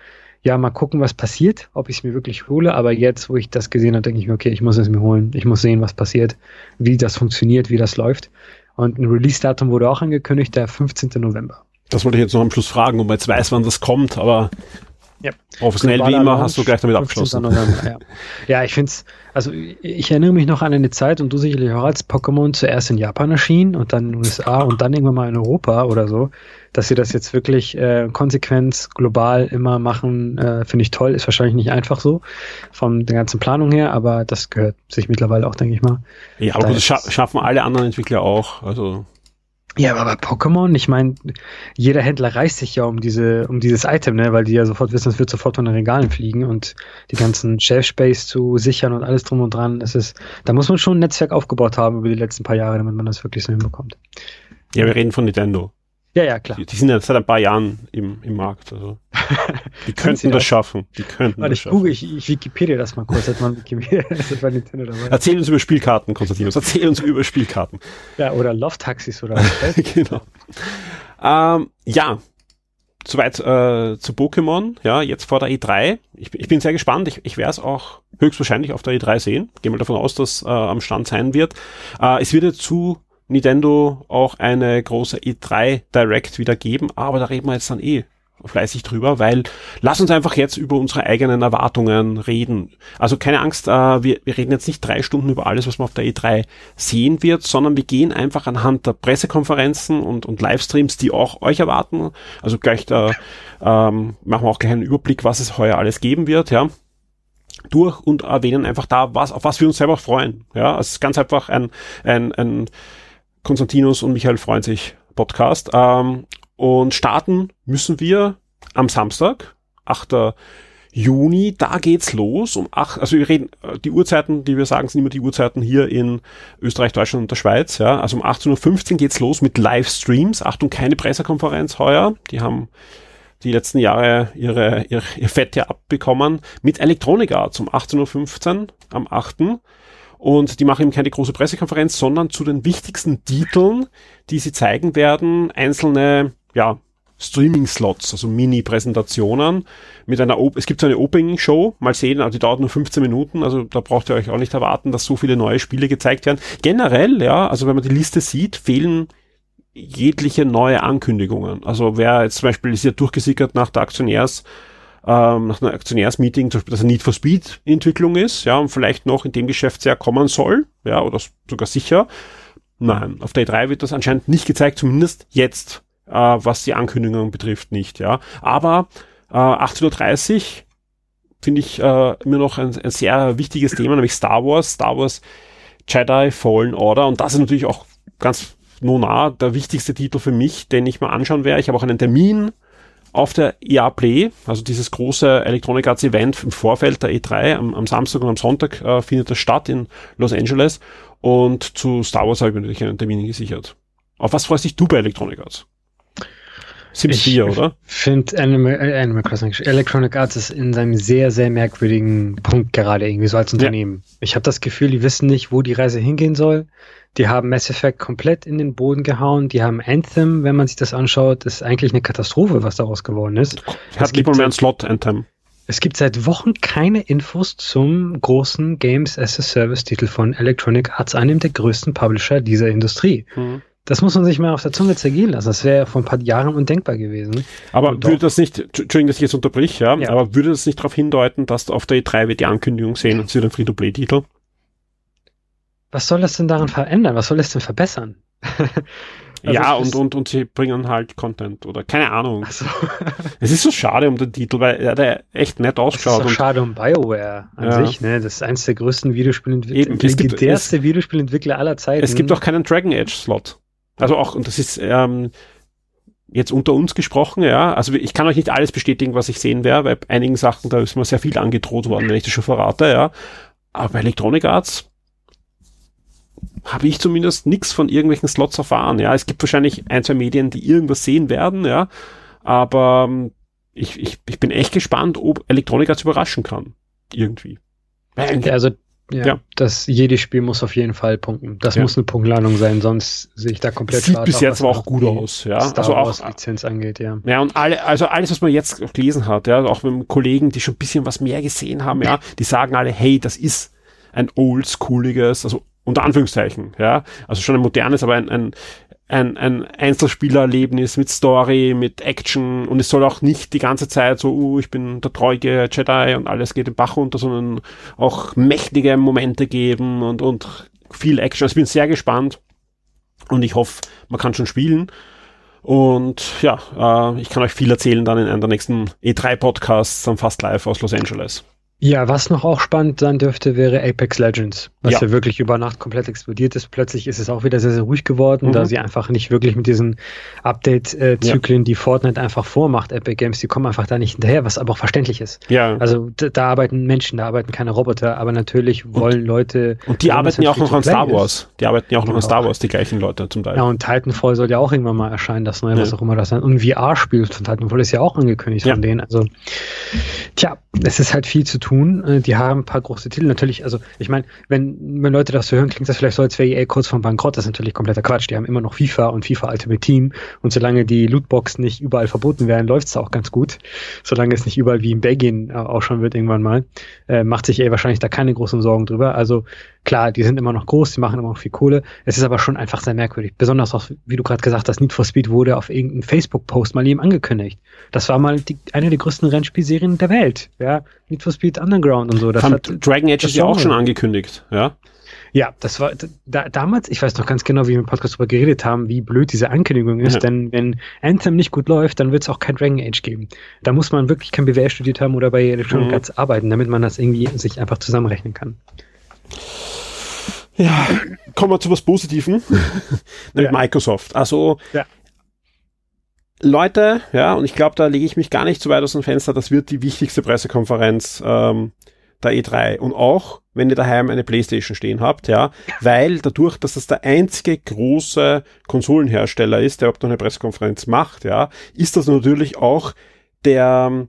ja, mal gucken, was passiert, ob ich es mir wirklich hole. Aber jetzt, wo ich das gesehen habe, denke ich mir, okay, ich muss es mir holen. Ich muss sehen, was passiert, wie das funktioniert, wie das läuft. Und ein Release-Datum wurde auch angekündigt, der 15. November. Das wollte ich jetzt noch am Schluss fragen, ob man jetzt weiß, wann das kommt, aber ja. Professionell wie immer hast du gleich damit abgeschlossen. Ja. ja, ich finde es, also ich erinnere mich noch an eine Zeit und du sicherlich auch als Pokémon zuerst in Japan erschien und dann in den USA und dann irgendwann mal in Europa oder so, dass sie das jetzt wirklich äh, konsequent global immer machen, äh, finde ich toll. Ist wahrscheinlich nicht einfach so von der ganzen Planung her, aber das gehört sich mittlerweile auch, denke ich mal. Ja, aber das scha schaffen alle anderen Entwickler auch. Also ja, aber bei Pokémon, ich meine, jeder Händler reißt sich ja um diese, um dieses Item, ne, weil die ja sofort wissen, es wird sofort von den Regalen fliegen und die ganzen Shelf Space zu sichern und alles drum und dran. Das ist, da muss man schon ein Netzwerk aufgebaut haben über die letzten paar Jahre, damit man das wirklich so hinbekommt. Ja, wir reden von Nintendo. Ja, ja, klar. Die, die sind ja seit ein paar Jahren im, im Markt. Also. <laughs> Die könnten das schaffen. Die könnten Warte, das ich schaffen. Google, ich, ich Wikipedia das mal kurz. Hat man Wikipedia, war Nintendo dabei. Erzähl uns über Spielkarten, Konstantinus. <laughs> Erzähl uns über Spielkarten. Ja, oder Love-Taxis oder was. <laughs> genau. Ähm, ja, soweit äh, zu Pokémon. Ja, jetzt vor der E3. Ich, ich bin sehr gespannt. Ich, ich werde es auch höchstwahrscheinlich auf der E3 sehen. Gehe mal davon aus, dass äh, am Stand sein wird. Äh, es wird zu Nintendo auch eine große E3 Direct wieder geben, aber da reden wir jetzt dann eh fleißig drüber, weil lass uns einfach jetzt über unsere eigenen Erwartungen reden. Also keine Angst, äh, wir, wir reden jetzt nicht drei Stunden über alles, was man auf der E3 sehen wird, sondern wir gehen einfach anhand der Pressekonferenzen und, und Livestreams, die auch euch erwarten. Also gleich da ähm, machen wir auch gleich einen Überblick, was es heuer alles geben wird, ja durch und erwähnen einfach da, was, auf was wir uns selber freuen. Ja, es ist ganz einfach ein, ein, ein Konstantinos und Michael freuen sich Podcast. Ähm, und starten müssen wir am Samstag, 8. Juni, da geht's los um 8, also wir reden, äh, die Uhrzeiten, die wir sagen, sind immer die Uhrzeiten hier in Österreich, Deutschland und der Schweiz, ja. Also um 18.15 Uhr geht's los mit Livestreams. Achtung, keine Pressekonferenz heuer. Die haben die letzten Jahre ihre, ihr, ihr Fett ja abbekommen mit Electronic um 18.15 Uhr am 8. Und die machen eben keine große Pressekonferenz, sondern zu den wichtigsten Titeln, die sie zeigen werden, einzelne, ja, Streaming-Slots, also Mini-Präsentationen mit einer, o es gibt so eine Opening-Show, mal sehen, also die dauert nur 15 Minuten, also da braucht ihr euch auch nicht erwarten, dass so viele neue Spiele gezeigt werden. Generell, ja, also wenn man die Liste sieht, fehlen jegliche neue Ankündigungen. Also wer jetzt zum Beispiel ist ja durchgesickert nach der Aktionärs, ähm, nach einer Aktionärsmeeting, zum Beispiel, dass eine Need for Speed Entwicklung ist, ja, und vielleicht noch in dem Geschäftsjahr kommen soll, ja, oder sogar sicher. Nein, auf der E3 wird das anscheinend nicht gezeigt, zumindest jetzt, äh, was die Ankündigungen betrifft, nicht, ja. Aber äh, 18.30 Uhr finde ich äh, immer noch ein, ein sehr wichtiges Thema, nämlich Star Wars, Star Wars Jedi Fallen Order und das ist natürlich auch ganz Nona der wichtigste Titel für mich, den ich mal anschauen werde. Ich habe auch einen Termin auf der EA Play, also dieses große Electronic Arts Event im Vorfeld der E3, am, am Samstag und am Sonntag äh, findet das statt in Los Angeles und zu Star Wars habe ich mir natürlich einen Termin gesichert. Auf was freust dich du bei Electronic Arts? Sims 4, oder? Ich finde Animal, äh, Animal Crossing, Electronic Arts ist in seinem sehr, sehr merkwürdigen Punkt gerade irgendwie so als Unternehmen. Ja. Ich habe das Gefühl, die wissen nicht, wo die Reise hingehen soll. Die haben Mass Effect komplett in den Boden gehauen. Die haben Anthem, wenn man sich das anschaut, ist eigentlich eine Katastrophe, was daraus geworden ist. Hat gibt mal mehr einen Slot, Anthem. Es gibt seit Wochen keine Infos zum großen Games as a Service Titel von Electronic Arts, einem der größten Publisher dieser Industrie. Mhm. Das muss man sich mal auf der Zunge zergehen lassen. Das wäre vor ein paar Jahren undenkbar gewesen. Aber Und würde das nicht, Entschuldigung, dass ich jetzt unterbrich, ja, ja, aber würde das nicht darauf hindeuten, dass auf der E3 wir die Ankündigung sehen und sie den Free-to-Play-Titel? Was soll das denn daran verändern? Was soll es denn verbessern? <laughs> Also ja, und, und, und sie bringen halt Content oder keine Ahnung. So. <laughs> es ist so schade um den Titel, weil er hat echt nett ausgeschaut. Es ist so schade um BioWare an ja. sich, ne? Das ist eines der größten Videospielentwickler, legendärste Videospielentwickler aller Zeiten. Es gibt auch keinen Dragon Age Slot. Also auch, und das ist ähm, jetzt unter uns gesprochen, ja. Also ich kann euch nicht alles bestätigen, was ich sehen werde, weil bei einigen Sachen, da ist mir sehr viel angedroht worden, wenn ich das schon verrate, ja. Aber bei Electronic Arts habe ich zumindest nichts von irgendwelchen Slots erfahren. Ja, es gibt wahrscheinlich ein, zwei Medien, die irgendwas sehen werden, ja. Aber ähm, ich, ich, ich bin echt gespannt, ob Elektronik als überraschen kann. Irgendwie. Also ja, ja, das jedes Spiel muss auf jeden Fall punkten. Das ja. muss eine Punktlandung sein, sonst sehe ich da komplett Sieht bis jetzt aber auch gut aus, ja. Star also auch Lizenz angeht, ja. Ja, und alle, also alles, was man jetzt gelesen hat, ja, auch mit Kollegen, die schon ein bisschen was mehr gesehen haben, ja, die sagen alle, hey, das ist ein oldschooliges, also unter Anführungszeichen, ja. Also schon ein modernes, aber ein, ein, ein, ein Einzelspielerlebnis mit Story, mit Action und es soll auch nicht die ganze Zeit so, uh, ich bin der treuge Jedi und alles geht im Bach runter, sondern auch mächtige Momente geben und, und viel Action. Also ich bin sehr gespannt und ich hoffe, man kann schon spielen. Und ja, äh, ich kann euch viel erzählen dann in einem der nächsten E3-Podcasts, dann fast live aus Los Angeles. Ja, was noch auch spannend sein dürfte, wäre Apex Legends, was ja. ja, wirklich über Nacht komplett explodiert ist. Plötzlich ist es auch wieder sehr, sehr ruhig geworden, mhm. da sie einfach nicht wirklich mit diesen Update-Zyklen, ja. die Fortnite einfach vormacht, Epic Games, die kommen einfach da nicht hinterher, was aber auch verständlich ist. Ja. Also da, arbeiten Menschen, da arbeiten keine Roboter, aber natürlich wollen und, Leute. Und die arbeiten ja auch noch an Star Wars. Ist. Die arbeiten ja auch noch an Star Wars, die gleichen Leute zum Teil. Ja, und Titanfall soll ja auch irgendwann mal erscheinen, das neue, ja. was auch immer das sein. Und VR-Spiel von Titanfall ist ja auch angekündigt von denen. Also, tja, es ist halt viel zu tun. Äh, die haben ein paar große Titel. Natürlich, also ich meine, wenn, wenn Leute das so hören, klingt das vielleicht so, als wäre EA kurz vom Bankrott. Das ist natürlich kompletter Quatsch. Die haben immer noch FIFA und FIFA Ultimate Team. Und solange die Lootbox nicht überall verboten werden, läuft es auch ganz gut. Solange es nicht überall wie in Belgien äh, auch schon wird irgendwann mal, äh, macht sich EA wahrscheinlich da keine großen Sorgen drüber. Also Klar, die sind immer noch groß, die machen immer noch viel Kohle. Es ist aber schon einfach sehr merkwürdig. Besonders auch, wie du gerade gesagt hast, Need for Speed wurde auf irgendeinem Facebook-Post mal eben angekündigt. Das war mal die, eine der größten Rennspielserien der Welt. Ja, Need for Speed Underground und so. Das hat, Dragon Age ist ja auch schon angekündigt, ja. Ja, das war da, damals, ich weiß noch ganz genau, wie wir im Podcast darüber geredet haben, wie blöd diese Ankündigung ist, ja. denn wenn Anthem nicht gut läuft, dann wird es auch kein Dragon Age geben. Da muss man wirklich kein BWL studiert haben oder bei Electronic mhm. Arts arbeiten, damit man das irgendwie sich einfach zusammenrechnen kann. Ja, kommen wir zu was Positiven, <laughs> nämlich ja. Microsoft. Also ja. Leute, ja, und ich glaube, da lege ich mich gar nicht zu weit aus dem Fenster, das wird die wichtigste Pressekonferenz ähm, der E3. Und auch, wenn ihr daheim eine Playstation stehen habt, ja, weil dadurch, dass das der einzige große Konsolenhersteller ist, der überhaupt noch eine Pressekonferenz macht, ja, ist das natürlich auch der,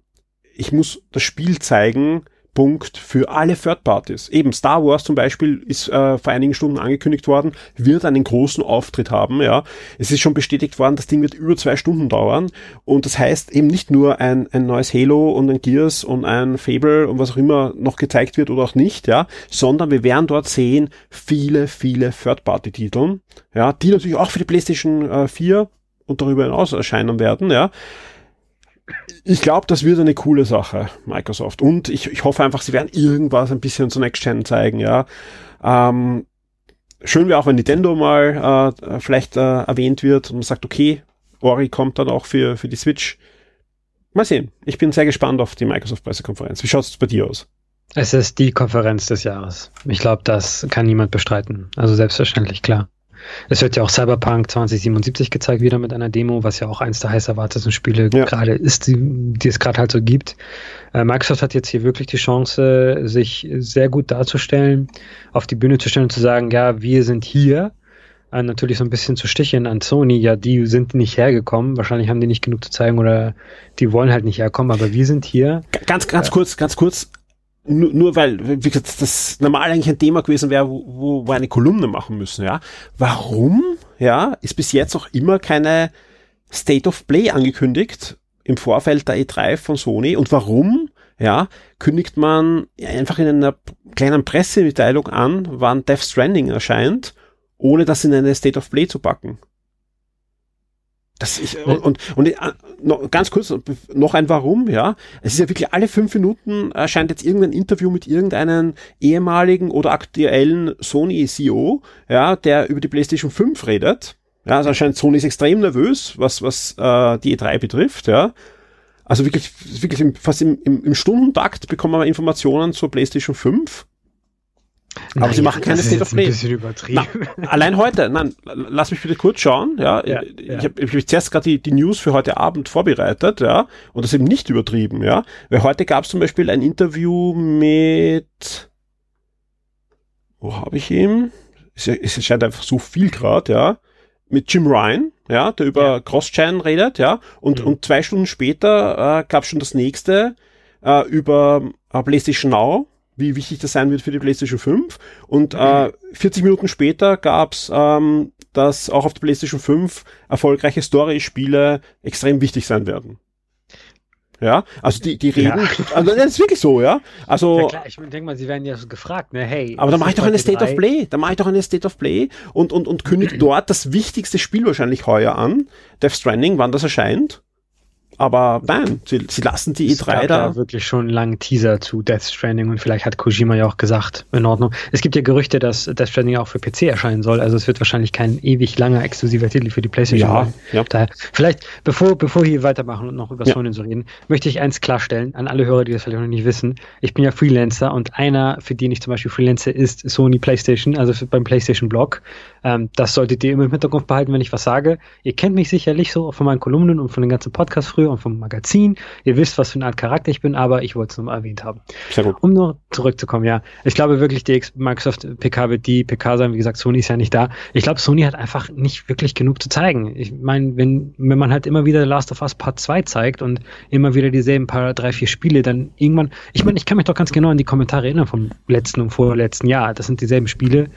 ich muss das Spiel zeigen, Punkt für alle Third Parties. Eben Star Wars zum Beispiel ist äh, vor einigen Stunden angekündigt worden, wird einen großen Auftritt haben. Ja, es ist schon bestätigt worden, das Ding wird über zwei Stunden dauern und das heißt eben nicht nur ein, ein neues Halo und ein Gears und ein Fable und was auch immer noch gezeigt wird oder auch nicht, ja, sondern wir werden dort sehen viele, viele Third Party Titel, ja, die natürlich auch für die PlayStation äh, 4 und darüber hinaus erscheinen werden, ja ich glaube, das wird eine coole Sache, Microsoft. Und ich, ich hoffe einfach, sie werden irgendwas ein bisschen zu Next Gen zeigen, ja. Ähm, schön wäre auch, wenn Nintendo mal äh, vielleicht äh, erwähnt wird und man sagt, okay, Ori kommt dann auch für, für die Switch. Mal sehen. Ich bin sehr gespannt auf die Microsoft-Pressekonferenz. Wie schaut es bei dir aus? Es ist die Konferenz des Jahres. Ich glaube, das kann niemand bestreiten. Also selbstverständlich, klar. Es wird ja auch Cyberpunk 2077 gezeigt, wieder mit einer Demo, was ja auch eins der heiß erwarteten Spiele ja. gerade ist, die, die es gerade halt so gibt. Äh, Microsoft hat jetzt hier wirklich die Chance, sich sehr gut darzustellen, auf die Bühne zu stellen und zu sagen, ja, wir sind hier. Äh, natürlich so ein bisschen zu sticheln an Sony, ja, die sind nicht hergekommen. Wahrscheinlich haben die nicht genug zu zeigen oder die wollen halt nicht herkommen, aber wir sind hier. Ganz, ganz äh, kurz, ganz kurz nur, nur weil, wie gesagt, das normal eigentlich ein Thema gewesen wäre, wo, wo, wo eine Kolumne machen müssen, ja. Warum, ja, ist bis jetzt auch immer keine State of Play angekündigt im Vorfeld der E3 von Sony und warum, ja, kündigt man einfach in einer kleinen Pressemitteilung an, wann Death Stranding erscheint, ohne das in eine State of Play zu packen. Das ich, und, und, und äh, noch, ganz kurz noch ein Warum, ja. Es ist ja wirklich alle fünf Minuten erscheint jetzt irgendein Interview mit irgendeinem ehemaligen oder aktuellen Sony CEO, ja, der über die PlayStation 5 redet. Ja, also anscheinend Sony ist extrem nervös, was, was äh, die E3 betrifft, ja. Also wirklich, wirklich im, fast im, im, im Stundentakt bekommen wir Informationen zur PlayStation 5 aber sie machen keine State of Play. Ein bisschen übertrieben. Na, allein heute, nein, lass mich bitte kurz schauen, ja. ja ich ja. habe hab zuerst gerade die, die News für heute Abend vorbereitet, ja, und das eben nicht übertrieben, ja. Weil heute gab es zum Beispiel ein Interview mit wo habe ich ihn? Es, es scheint einfach so viel gerade, ja. Mit Jim Ryan, ja, der über ja. Cross-Chain redet, ja. Und, mhm. und zwei Stunden später äh, gab schon das nächste äh, über äh, PlayStation Now wie wichtig das sein wird für die PlayStation 5. Und äh, 40 Minuten später gab's, ähm, dass auch auf der PlayStation 5 erfolgreiche Story-Spiele extrem wichtig sein werden. Ja, also die, die reden, ja. <laughs> also das ist wirklich so, ja. Also. Ja klar, ich denke mal, sie werden ja so gefragt, ne, hey. Aber da mache ich doch eine State drei? of Play, da mache ich doch eine State of Play und, und, und kündige <clears throat> dort das wichtigste Spiel wahrscheinlich heuer an, Death Stranding, wann das erscheint. Aber nein, sie, sie lassen die E3 gab da. Wirklich schon einen langen Teaser zu Death Stranding und vielleicht hat Kojima ja auch gesagt, in Ordnung. Es gibt ja Gerüchte, dass Death Stranding auch für PC erscheinen soll. Also es wird wahrscheinlich kein ewig langer exklusiver Titel für die PlayStation ja, sein. Ja. Daher, vielleicht, bevor, bevor wir hier weitermachen und noch über ja. Sony so reden, möchte ich eins klarstellen an alle Hörer, die das vielleicht noch nicht wissen. Ich bin ja Freelancer und einer, für den ich zum Beispiel Freelancer ist, Sony PlayStation, also beim PlayStation Blog. Ähm, das solltet ihr immer im Hinterkopf behalten, wenn ich was sage. Ihr kennt mich sicherlich so von meinen Kolumnen und von den ganzen Podcasts früher und vom Magazin. Ihr wisst, was für eine Art Charakter ich bin, aber ich wollte es nochmal erwähnt haben. Sehr gut. Um noch zurückzukommen, ja. Ich glaube wirklich, die Microsoft PK wird die PK sein. Wie gesagt, Sony ist ja nicht da. Ich glaube, Sony hat einfach nicht wirklich genug zu zeigen. Ich meine, wenn, wenn man halt immer wieder Last of Us Part 2 zeigt und immer wieder dieselben paar, drei, vier Spiele, dann irgendwann, ich meine, ich kann mich doch ganz genau an die Kommentare erinnern vom letzten und vorletzten Jahr. Das sind dieselben Spiele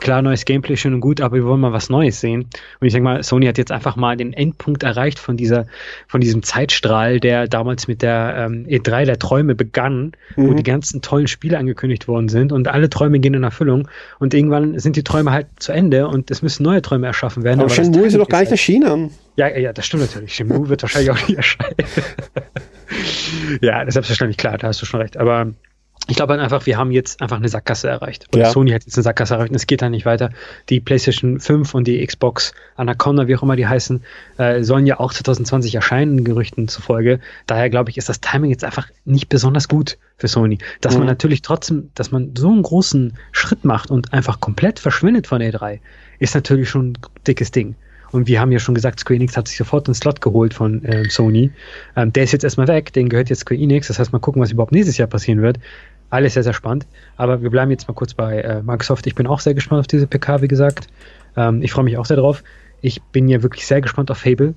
klar, neues Gameplay schön und gut, aber wir wollen mal was Neues sehen. Und ich sag mal, Sony hat jetzt einfach mal den Endpunkt erreicht von dieser, von diesem Zeitstrahl, der damals mit der ähm, E3 der Träume begann, mhm. wo die ganzen tollen Spiele angekündigt worden sind und alle Träume gehen in Erfüllung und irgendwann sind die Träume halt zu Ende und es müssen neue Träume erschaffen werden. Aber, aber Shenmue ist ja doch gar nicht halt erschienen. Ja, ja, das stimmt natürlich. Shenmue wird wahrscheinlich auch nicht erscheinen. <laughs> ja, das ist selbstverständlich klar, da hast du schon recht. Aber ich glaube halt einfach, wir haben jetzt einfach eine Sackgasse erreicht. Und ja. Sony hat jetzt eine Sackgasse erreicht und es geht da nicht weiter. Die PlayStation 5 und die Xbox Anaconda, wie auch immer die heißen, äh, sollen ja auch 2020 erscheinen, Gerüchten zufolge. Daher glaube ich, ist das Timing jetzt einfach nicht besonders gut für Sony. Dass mhm. man natürlich trotzdem, dass man so einen großen Schritt macht und einfach komplett verschwindet von E3, ist natürlich schon ein dickes Ding. Und wir haben ja schon gesagt, Square Enix hat sich sofort einen Slot geholt von äh, Sony. Ähm, der ist jetzt erstmal weg, den gehört jetzt Square Enix. Das heißt, mal gucken, was überhaupt nächstes Jahr passieren wird. Alles sehr, sehr spannend. Aber wir bleiben jetzt mal kurz bei äh, Microsoft. Ich bin auch sehr gespannt auf diese PK, wie gesagt. Ähm, ich freue mich auch sehr drauf. Ich bin ja wirklich sehr gespannt auf Fable.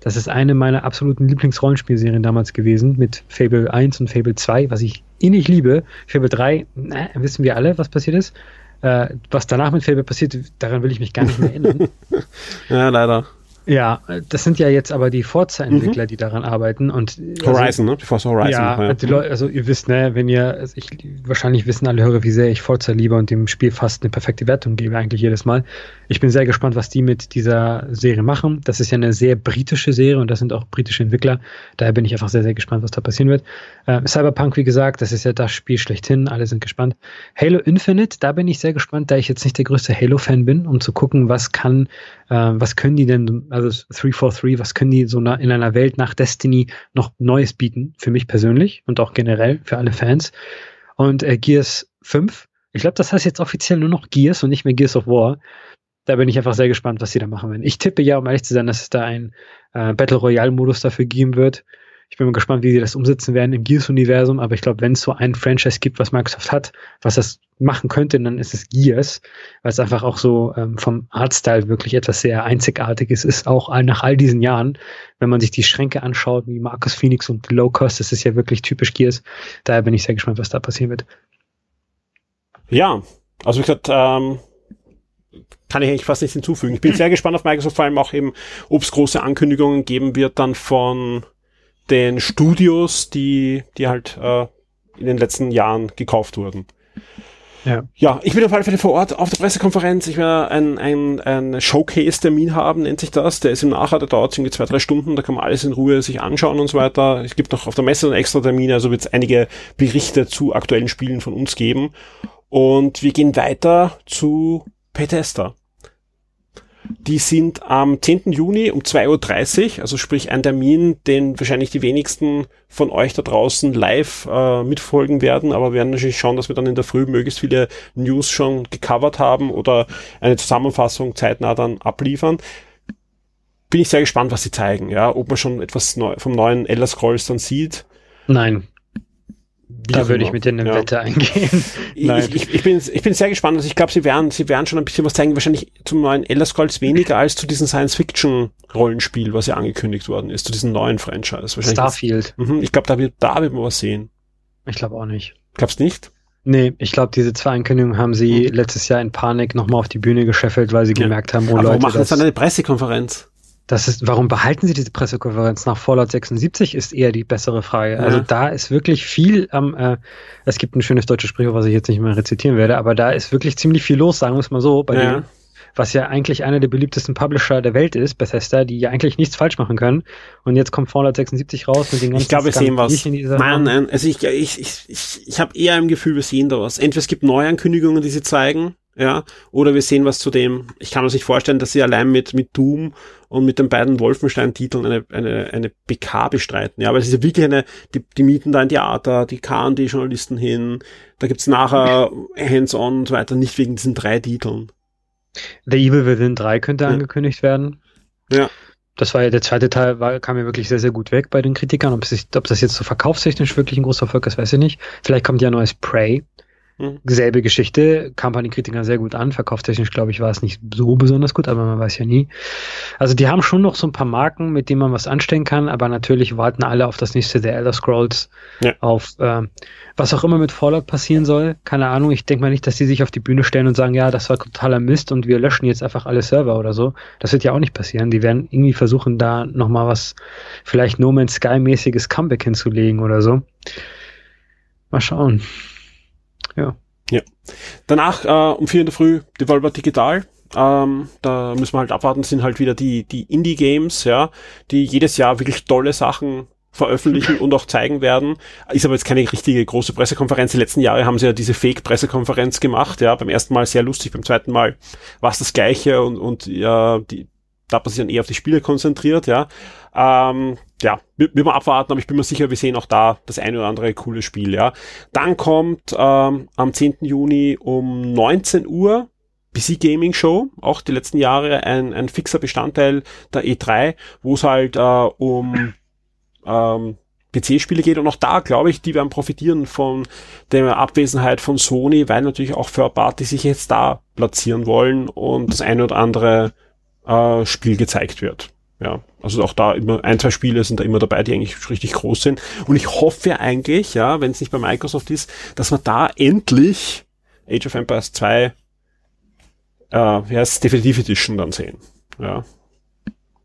Das ist eine meiner absoluten Lieblingsrollenspielserien damals gewesen, mit Fable 1 und Fable 2, was ich innig liebe. Fable 3, na, wissen wir alle, was passiert ist. Äh, was danach mit Fable passiert, daran will ich mich gar nicht mehr erinnern. <laughs> ja, leider. Ja, das sind ja jetzt aber die Forza-Entwickler, mhm. die daran arbeiten und also Horizon, also, ne? Die Forza Horizon. Ja, ja. Die Leute, also ihr wisst, ne, wenn ihr, also ich, wahrscheinlich wissen alle Hörer, wie sehr ich Forza liebe und dem Spiel fast eine perfekte Wertung gebe eigentlich jedes Mal. Ich bin sehr gespannt, was die mit dieser Serie machen. Das ist ja eine sehr britische Serie und das sind auch britische Entwickler. Daher bin ich einfach sehr, sehr gespannt, was da passieren wird. Äh, Cyberpunk, wie gesagt, das ist ja das Spiel schlechthin. Alle sind gespannt. Halo Infinite, da bin ich sehr gespannt, da ich jetzt nicht der größte Halo-Fan bin, um zu gucken, was kann, äh, was können die denn, also 343, was können die so in einer Welt nach Destiny noch Neues bieten, für mich persönlich und auch generell für alle Fans. Und äh, Gears 5, ich glaube, das heißt jetzt offiziell nur noch Gears und nicht mehr Gears of War. Da bin ich einfach sehr gespannt, was sie da machen werden. Ich tippe ja, um ehrlich zu sein, dass es da einen äh, Battle Royale-Modus dafür geben wird. Ich bin mal gespannt, wie sie das umsetzen werden im Gears-Universum, aber ich glaube, wenn es so ein Franchise gibt, was Microsoft hat, was das machen könnte, dann ist es Gears, weil es einfach auch so ähm, vom Artstyle wirklich etwas sehr Einzigartiges ist, auch nach all diesen Jahren. Wenn man sich die Schränke anschaut, wie Marcus Phoenix und Low Cost, das ist ja wirklich typisch Gears. Daher bin ich sehr gespannt, was da passieren wird. Ja, also wie gesagt, ähm, kann ich eigentlich fast nichts hinzufügen. Ich bin <clears throat> sehr gespannt auf Microsoft, vor allem auch eben, ob es große Ankündigungen geben wird dann von den Studios, die, die halt äh, in den letzten Jahren gekauft wurden. Ja. ja, ich bin auf alle Fälle vor Ort auf der Pressekonferenz. Ich werde ein, ein, ein Showcase-Termin haben, nennt sich das. Der ist im Nachher, der dauert irgendwie zwei, drei Stunden. Da kann man alles in Ruhe sich anschauen und so weiter. Es gibt noch auf der Messe einen extra Termin, also wird es einige Berichte zu aktuellen Spielen von uns geben. Und wir gehen weiter zu Bethesda. Die sind am 10. Juni um 2.30 Uhr, also sprich ein Termin, den wahrscheinlich die wenigsten von euch da draußen live äh, mitfolgen werden, aber werden natürlich schauen, dass wir dann in der Früh möglichst viele News schon gecovert haben oder eine Zusammenfassung zeitnah dann abliefern. Bin ich sehr gespannt, was sie zeigen, ja, ob man schon etwas neu, vom neuen Elder Scrolls dann sieht. Nein, da würde ich mit dir eine ja. Wette eingehen. <laughs> <laughs> ich, ich, ich, bin, ich bin sehr gespannt. Also ich glaube, sie werden, sie werden schon ein bisschen was zeigen. Wahrscheinlich zum neuen Elder Scrolls weniger als zu diesem Science-Fiction-Rollenspiel, was ja angekündigt worden ist, zu diesem neuen Franchise. Starfield. Mhm, ich glaube, da wird, da wird man was sehen. Ich glaube auch nicht. Glaubst nicht? Nee, ich glaube, diese zwei Ankündigungen haben sie mhm. letztes Jahr in Panik nochmal auf die Bühne gescheffelt, weil sie ja. gemerkt haben, oh Aber Leute. Warum machen sie dann eine Pressekonferenz? Das ist, warum behalten Sie diese Pressekonferenz nach Fallout 76 ist eher die bessere Frage. Ja. Also da ist wirklich viel am, äh, es gibt ein schönes deutsches Sprichwort, was ich jetzt nicht mehr rezitieren werde, aber da ist wirklich ziemlich viel los, sagen wir es mal so, bei ja. denen, was ja eigentlich einer der beliebtesten Publisher der Welt ist, Bethesda, die ja eigentlich nichts falsch machen können. Und jetzt kommt Fallout 76 raus mit den ganzen Ich glaube, wir sehen was. Nein, nein, also ich, ich, ich, ich, ich habe eher im Gefühl, wir sehen da was. Entweder es gibt Neuankündigungen, die sie zeigen, ja, oder wir sehen was zu dem. Ich kann mir nicht vorstellen, dass sie allein mit, mit Doom und mit den beiden Wolfenstein-Titeln eine, eine, eine PK bestreiten. Ja, aber es ist ja wirklich eine, die, die mieten da ein Theater, die karren die Journalisten hin, da gibt's nachher Hands-on und so weiter, nicht wegen diesen drei Titeln. The Evil Within 3 könnte ja. angekündigt werden. Ja. Das war ja der zweite Teil, war, kam ja wirklich sehr, sehr gut weg bei den Kritikern. Ob, sich, ob das jetzt so verkaufstechnisch wirklich ein großer Erfolg ist, weiß ich nicht. Vielleicht kommt ja ein neues Prey Mhm. Selbe Geschichte, kam bei den Kritikern sehr gut an. Verkaufstechnisch, glaube ich, war es nicht so besonders gut, aber man weiß ja nie. Also die haben schon noch so ein paar Marken, mit denen man was anstellen kann, aber natürlich warten alle auf das nächste der Elder Scrolls, ja. auf äh, was auch immer mit Fallout passieren soll. Keine Ahnung, ich denke mal nicht, dass die sich auf die Bühne stellen und sagen, ja, das war totaler Mist und wir löschen jetzt einfach alle Server oder so. Das wird ja auch nicht passieren. Die werden irgendwie versuchen, da nochmal was, vielleicht No Man's Sky-mäßiges Comeback hinzulegen oder so. Mal schauen. Ja. Ja. Danach äh, um vier in der Früh Devolver Digital. Ähm, da müssen wir halt abwarten, sind halt wieder die, die Indie-Games, ja, die jedes Jahr wirklich tolle Sachen veröffentlichen <laughs> und auch zeigen werden. Ist aber jetzt keine richtige große Pressekonferenz. Die letzten Jahre haben sie ja diese Fake-Pressekonferenz gemacht, ja, beim ersten Mal sehr lustig, beim zweiten Mal war es das gleiche und, und ja, die, da hat man sich dann eher auf die Spiele konzentriert, ja. Ähm, ja, wird wir mal abwarten, aber ich bin mir sicher, wir sehen auch da das eine oder andere coole Spiel, ja. Dann kommt ähm, am 10. Juni um 19 Uhr PC Gaming Show, auch die letzten Jahre ein, ein fixer Bestandteil der E3, wo es halt äh, um ähm, PC-Spiele geht und auch da glaube ich, die werden profitieren von der Abwesenheit von Sony, weil natürlich auch Third Party sich jetzt da platzieren wollen und das eine oder andere äh, Spiel gezeigt wird. Ja, also auch da immer ein, zwei Spiele sind da immer dabei, die eigentlich richtig groß sind. Und ich hoffe eigentlich, ja, wenn es nicht bei Microsoft ist, dass wir da endlich Age of Empires 2 äh, wie heißt Definitive Edition dann sehen. Ja.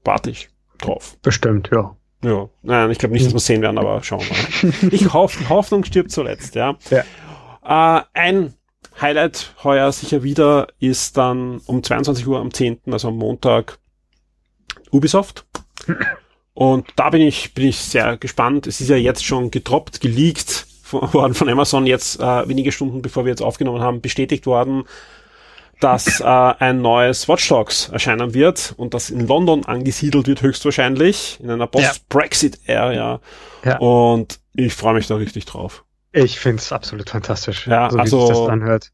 Warte ich drauf. Bestimmt, ja. Ja, nein, ich glaube nicht, dass wir sehen werden, aber schauen wir mal. <laughs> ich hoffe, Hoffnung stirbt zuletzt, ja. ja. Äh, ein Highlight heuer sicher wieder ist dann um 22 Uhr am 10., also am Montag, Ubisoft. Und da bin ich, bin ich sehr gespannt. Es ist ja jetzt schon getroppt, geleakt <laughs> worden von Amazon, jetzt äh, wenige Stunden bevor wir jetzt aufgenommen haben, bestätigt worden, dass äh, ein neues Watch Dogs erscheinen wird und das in London angesiedelt wird höchstwahrscheinlich, in einer Post-Brexit-Area. Ja. Und ich freue mich da richtig drauf. Ich finde es absolut fantastisch, ja, so also, wie sich das anhört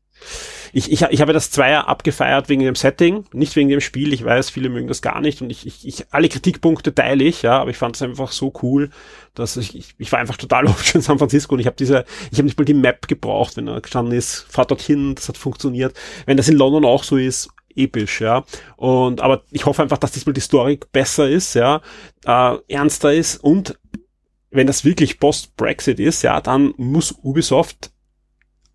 ich, ich, ich habe das Zweier abgefeiert wegen dem Setting, nicht wegen dem Spiel. Ich weiß, viele mögen das gar nicht und ich, ich, ich alle Kritikpunkte teile ich, ja, aber ich fand es einfach so cool, dass ich, ich, ich war einfach total <laughs> oft schon in San Francisco und ich habe diese, ich habe nicht mal die Map gebraucht, wenn er gestanden ist, fahrt dorthin, das hat funktioniert. Wenn das in London auch so ist, episch, ja. Und aber ich hoffe einfach, dass diesmal die Story besser ist, ja, äh, ernster ist und wenn das wirklich Post-Brexit ist, ja, dann muss Ubisoft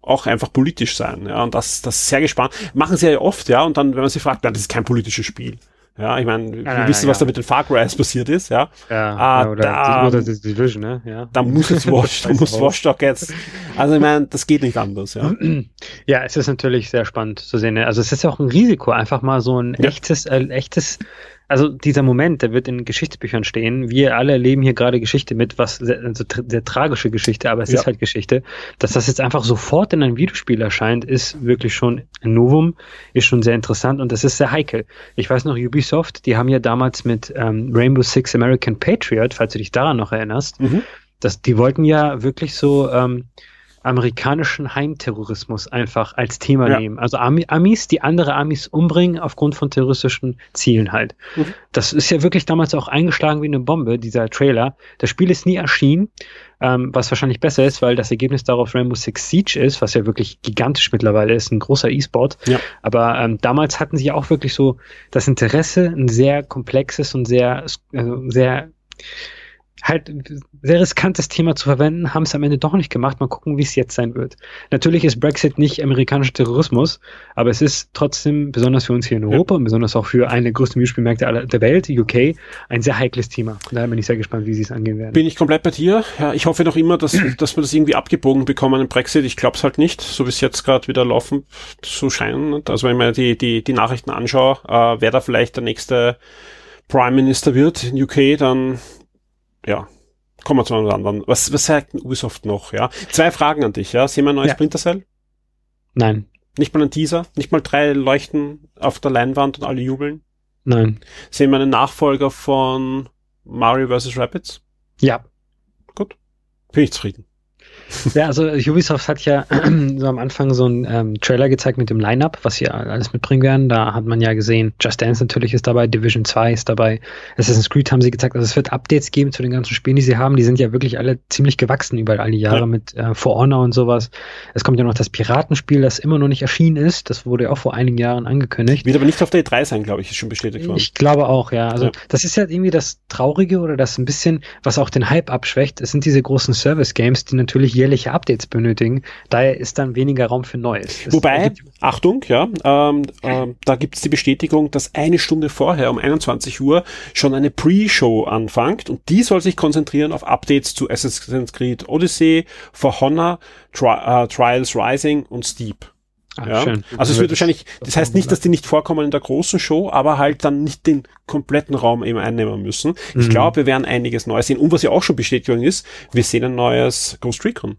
auch einfach politisch sein. Ja, und das, das ist sehr gespannt. Machen sie ja oft, ja, und dann, wenn man sie fragt, nein, das ist kein politisches Spiel. Ja, ich meine, wir ja, wissen, ja, was da mit den Far Cry's passiert ist, ja. Ja, ah, oder, da, oder die Division, ne? Ja. Da muss es <laughs> Watch, da muss Watchdog jetzt. Also ich meine, das geht nicht anders, ja. <clears throat> Ja, es ist natürlich sehr spannend zu sehen. Ne? Also es ist ja auch ein Risiko, einfach mal so ein echtes, äh, echtes also dieser Moment, der wird in Geschichtsbüchern stehen. Wir alle erleben hier gerade Geschichte mit, was sehr, also sehr tragische Geschichte, aber es ja. ist halt Geschichte. Dass das jetzt einfach sofort in ein Videospiel erscheint, ist wirklich schon ein Novum, ist schon sehr interessant und das ist sehr heikel. Ich weiß noch, Ubisoft, die haben ja damals mit ähm, Rainbow Six American Patriot, falls du dich daran noch erinnerst, mhm. dass die wollten ja wirklich so ähm, amerikanischen Heimterrorismus einfach als Thema ja. nehmen. Also Amis, die andere Amis umbringen aufgrund von terroristischen Zielen halt. Mhm. Das ist ja wirklich damals auch eingeschlagen wie eine Bombe, dieser Trailer. Das Spiel ist nie erschienen, ähm, was wahrscheinlich besser ist, weil das Ergebnis darauf Rainbow Six Siege ist, was ja wirklich gigantisch mittlerweile ist, ein großer E-Sport. Ja. Aber ähm, damals hatten sie auch wirklich so das Interesse, ein sehr komplexes und sehr, äh, sehr halt sehr riskantes Thema zu verwenden, haben es am Ende doch nicht gemacht. Mal gucken, wie es jetzt sein wird. Natürlich ist Brexit nicht amerikanischer Terrorismus, aber es ist trotzdem, besonders für uns hier in Europa ja. und besonders auch für eine der größten Videospielmärkte der Welt, UK, ein sehr heikles Thema. Da bin ich sehr gespannt, wie sie es angehen werden. Bin ich komplett bei dir. Ja, ich hoffe noch immer, dass, dass wir das irgendwie abgebogen bekommen im Brexit. Ich glaube es halt nicht, so wie es jetzt gerade wieder laufen zu scheinen. Also wenn ich mir die, die, die Nachrichten anschaue, äh, wer da vielleicht der nächste Prime Minister wird in UK, dann ja, kommen wir zu einem anderen. Was, was sagt Ubisoft noch, ja? Zwei Fragen an dich, ja? Sehen wir ein neues ja. Splinter Cell? Nein. Nicht mal ein Teaser? Nicht mal drei Leuchten auf der Leinwand und alle jubeln? Nein. Sehen wir einen Nachfolger von Mario vs. Rapids? Ja. Gut. Bin ich zufrieden. Ja, also Ubisoft hat ja <clears throat> so am Anfang so einen ähm, Trailer gezeigt mit dem Line-Up, was sie alles mitbringen werden. Da hat man ja gesehen, Just Dance natürlich ist dabei, Division 2 ist dabei, Assassin's Creed haben sie gezeigt. Also es wird Updates geben zu den ganzen Spielen, die sie haben. Die sind ja wirklich alle ziemlich gewachsen über all die Jahre ja. mit äh, For Honor und sowas. Es kommt ja noch das Piratenspiel, das immer noch nicht erschienen ist. Das wurde ja auch vor einigen Jahren angekündigt. Wird aber nicht auf der E3 sein, glaube ich, ist schon bestätigt worden. Ich glaube auch, ja. Also ja. das ist ja irgendwie das Traurige oder das ein bisschen, was auch den Hype abschwächt. Es sind diese großen Service-Games, die natürlich jährliche Updates benötigen. Daher ist dann weniger Raum für Neues. Es Wobei, Achtung, ja, ähm, ähm, da gibt es die Bestätigung, dass eine Stunde vorher um 21 Uhr schon eine Pre-Show anfängt und die soll sich konzentrieren auf Updates zu Assassin's Creed Odyssey, For Honor, Tri uh, Trials Rising und Steep. Ah, ja? Schön. Also es wird wahrscheinlich, das heißt nicht, dass die nicht vorkommen in der großen Show, aber halt dann nicht den kompletten Raum eben einnehmen müssen. Ich mhm. glaube, wir werden einiges Neues sehen. Und was ja auch schon bestätigt ist, wir sehen ein neues Ghost Recon.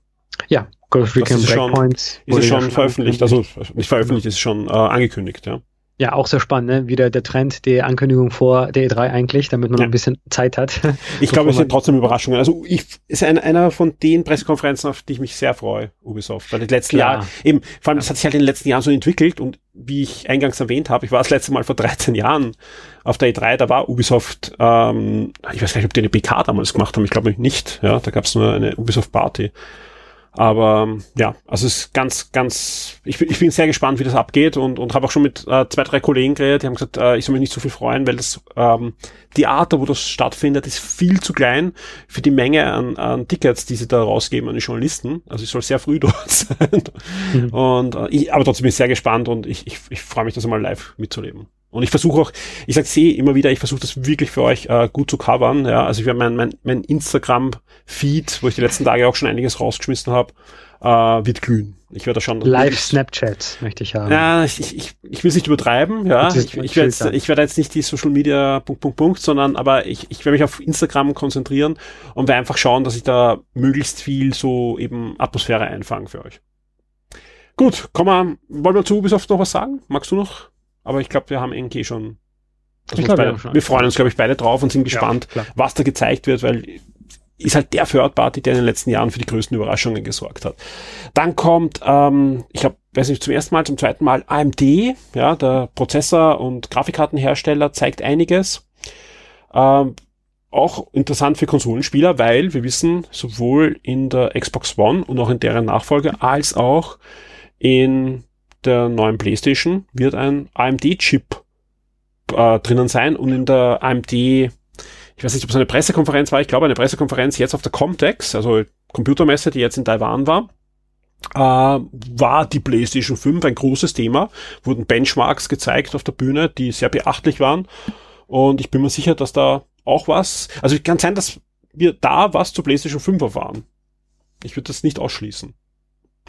Ja, Ghost Recon ist Breakpoints. Schon, ist es schon veröffentlicht, also nicht veröffentlicht, ist schon äh, angekündigt, ja. Ja, auch sehr spannend, ne? wieder der Trend, die Ankündigung vor der E3 eigentlich, damit man ja. ein bisschen Zeit hat. <laughs> Ich glaube, es sind trotzdem Überraschungen. Also ich ist ein, einer von den Pressekonferenzen, auf die ich mich sehr freue, Ubisoft. Weil die letzten Jahre, eben, vor allem, das hat sich halt in den letzten Jahren so entwickelt und wie ich eingangs erwähnt habe, ich war das letzte Mal vor 13 Jahren auf der E3, da war Ubisoft, ähm, ich weiß gar nicht, ob die eine PK damals gemacht haben, ich glaube nicht, ja, da gab es nur eine Ubisoft Party. Aber ja, also es ist ganz, ganz, ich, ich bin sehr gespannt, wie das abgeht und, und habe auch schon mit äh, zwei, drei Kollegen geredet, die haben gesagt, äh, ich soll mich nicht so viel freuen, weil das ähm, Theater, wo das stattfindet, ist viel zu klein für die Menge an, an Tickets, die sie da rausgeben an die Journalisten. Also ich soll sehr früh <laughs> dort sein. Mhm. Und äh, ich, aber trotzdem bin ich sehr gespannt und ich, ich, ich freue mich, das einmal live mitzuleben. Und ich versuche auch, ich sage eh immer wieder, ich versuche das wirklich für euch äh, gut zu covern. Ja, also ich werde mein, mein, mein Instagram-Feed, wo ich die letzten Tage auch schon einiges rausgeschmissen habe, äh, wird glühen. Ich werde schon live Snapchat möchte ich haben. Ja, ich, ich, ich will es nicht übertreiben. Ja, ich, ich werde jetzt, ich werde jetzt nicht die Social Media Punkt Punkt Punkt, sondern aber ich, ich werde mich auf Instagram konzentrieren und werde einfach schauen, dass ich da möglichst viel so eben Atmosphäre einfange für euch. Gut, komm mal, wollen wir zu Ubisoft noch was sagen? Magst du noch? Aber ich glaube, wir haben irgendwie schon. Ich glaub, beide, wir, wir, freuen uns, glaube ich, beide drauf und sind gespannt, ja, was da gezeigt wird, weil ist halt der Third Party, der in den letzten Jahren für die größten Überraschungen gesorgt hat. Dann kommt, ähm, ich glaube, weiß nicht, zum ersten Mal, zum zweiten Mal AMD, ja, der Prozessor- und Grafikkartenhersteller zeigt einiges. Ähm, auch interessant für Konsolenspieler, weil wir wissen, sowohl in der Xbox One und auch in deren Nachfolge als auch in der neuen PlayStation wird ein AMD-Chip äh, drinnen sein und in der AMD, ich weiß nicht, ob es eine Pressekonferenz war, ich glaube eine Pressekonferenz jetzt auf der Comtex, also Computermesse, die jetzt in Taiwan war, äh, war die PlayStation 5 ein großes Thema, wurden Benchmarks gezeigt auf der Bühne, die sehr beachtlich waren und ich bin mir sicher, dass da auch was, also kann sein, dass wir da was zur PlayStation 5 erfahren. Ich würde das nicht ausschließen.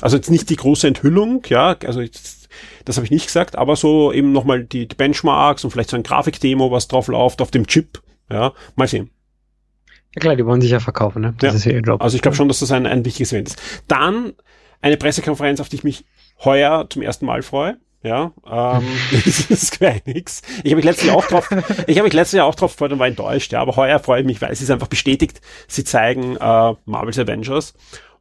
Also jetzt nicht die große Enthüllung, ja, also jetzt, das habe ich nicht gesagt, aber so eben nochmal die, die Benchmarks und vielleicht so ein Grafikdemo, was drauf läuft auf dem Chip, ja, mal sehen. Ja klar, die wollen sich ja verkaufen, ne? Das ja. ist ja ihr Job. Also ich glaube schon, dass das ein, ein wichtiges Event ist. Dann eine Pressekonferenz, auf die ich mich heuer zum ersten Mal freue. Ja, ähm, <laughs> das ist gleich nix. Ich habe mich letztes Jahr auch drauf, ich habe mich letztes Jahr auch drauf gefreut und war enttäuscht, ja, aber heuer freue ich mich, weil es ist einfach bestätigt, sie zeigen äh, Marvel's Avengers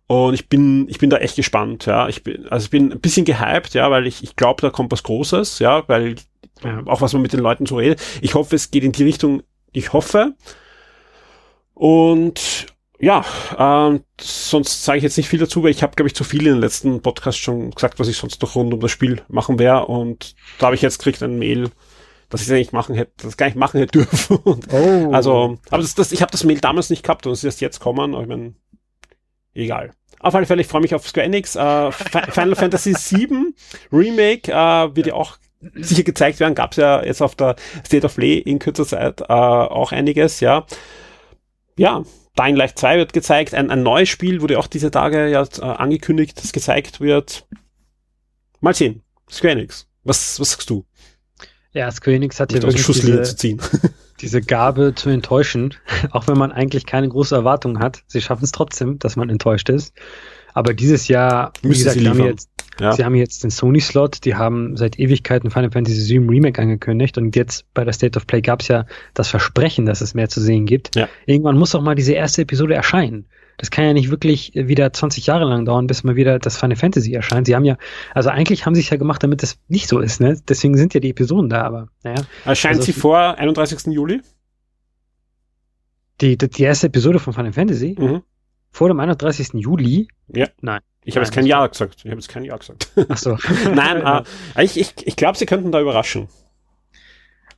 und ich bin, ich bin da echt gespannt, ja. Ich bin, also ich bin ein bisschen gehypt, ja, weil ich, ich glaube, da kommt was Großes, ja, weil ja, auch was man mit den Leuten so redet. Ich hoffe, es geht in die Richtung, ich hoffe. Und ja, ähm, sonst sage ich jetzt nicht viel dazu, weil ich habe, glaube ich, zu viel in den letzten Podcasts schon gesagt, was ich sonst noch rund um das Spiel machen werde. Und da habe ich jetzt gekriegt ein Mail, dass ich es eigentlich machen hätte, das gar nicht machen hätte <laughs> dürfen. oh. Also, aber das, das, ich habe das Mail damals nicht gehabt und es ist erst jetzt kommen. Aber ich mein, egal. Auf alle Fälle, ich freue mich auf Square Enix. Äh, Final <laughs> Fantasy VII Remake äh, wird ja auch sicher gezeigt werden. Gab es ja jetzt auf der State of Play in kürzer Zeit äh, auch einiges, ja. Ja, Dying Light 2 wird gezeigt. Ein, ein neues Spiel wurde auch diese Tage ja äh, angekündigt, das gezeigt wird. Mal sehen. Square Enix. Was, was sagst du? Ja, Square Enix hat ja wirklich diese, zu ziehen. <laughs> diese Gabe zu enttäuschen, <laughs> auch wenn man eigentlich keine große Erwartung hat. Sie schaffen es trotzdem, dass man enttäuscht ist. Aber dieses Jahr, wie Müssen gesagt, sie, haben jetzt, ja. sie haben jetzt den Sony-Slot, die haben seit Ewigkeiten Final Fantasy VII Remake angekündigt und jetzt bei der State of Play gab es ja das Versprechen, dass es mehr zu sehen gibt. Ja. Irgendwann muss auch mal diese erste Episode erscheinen. Das kann ja nicht wirklich wieder 20 Jahre lang dauern, bis mal wieder das Final Fantasy erscheint. Sie haben ja, also eigentlich haben sie es ja gemacht, damit das nicht so ist, ne? Deswegen sind ja die Episoden da, aber naja. Erscheint also, sie vor 31. Juli? Die, die, die erste Episode von Final Fantasy? Mhm. Vor dem 31. Juli? Ja. Nein. Ich habe jetzt kein Jahr gesagt. Ich habe jetzt kein Jahr gesagt. Ach so. <laughs> Nein, <laughs> äh, ich, ich, ich glaube, sie könnten da überraschen.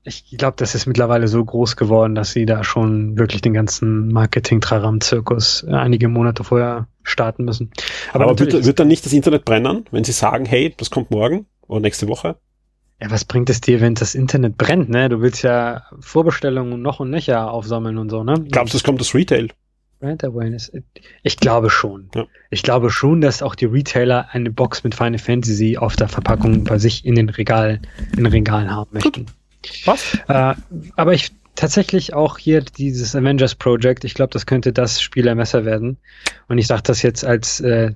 Ich glaube, das ist mittlerweile so groß geworden, dass sie da schon wirklich den ganzen Marketing-Traram-Zirkus äh, einige Monate vorher starten müssen. Aber, Aber wird, wird dann nicht das Internet brennen, wenn sie sagen, hey, das kommt morgen oder nächste Woche? Ja, was bringt es dir, wenn das Internet brennt, ne? Du willst ja Vorbestellungen noch und nöcher aufsammeln und so, ne? Glaubst du, es kommt das Retail? Brand Awareness. Ich glaube schon. Ja. Ich glaube schon, dass auch die Retailer eine Box mit Final Fantasy auf der Verpackung bei sich in den Regal, in den Regalen haben möchten. Gut. Was? Äh, aber ich tatsächlich auch hier dieses Avengers Project, ich glaube, das könnte das Spielermesser werden. Und ich sage das jetzt als äh,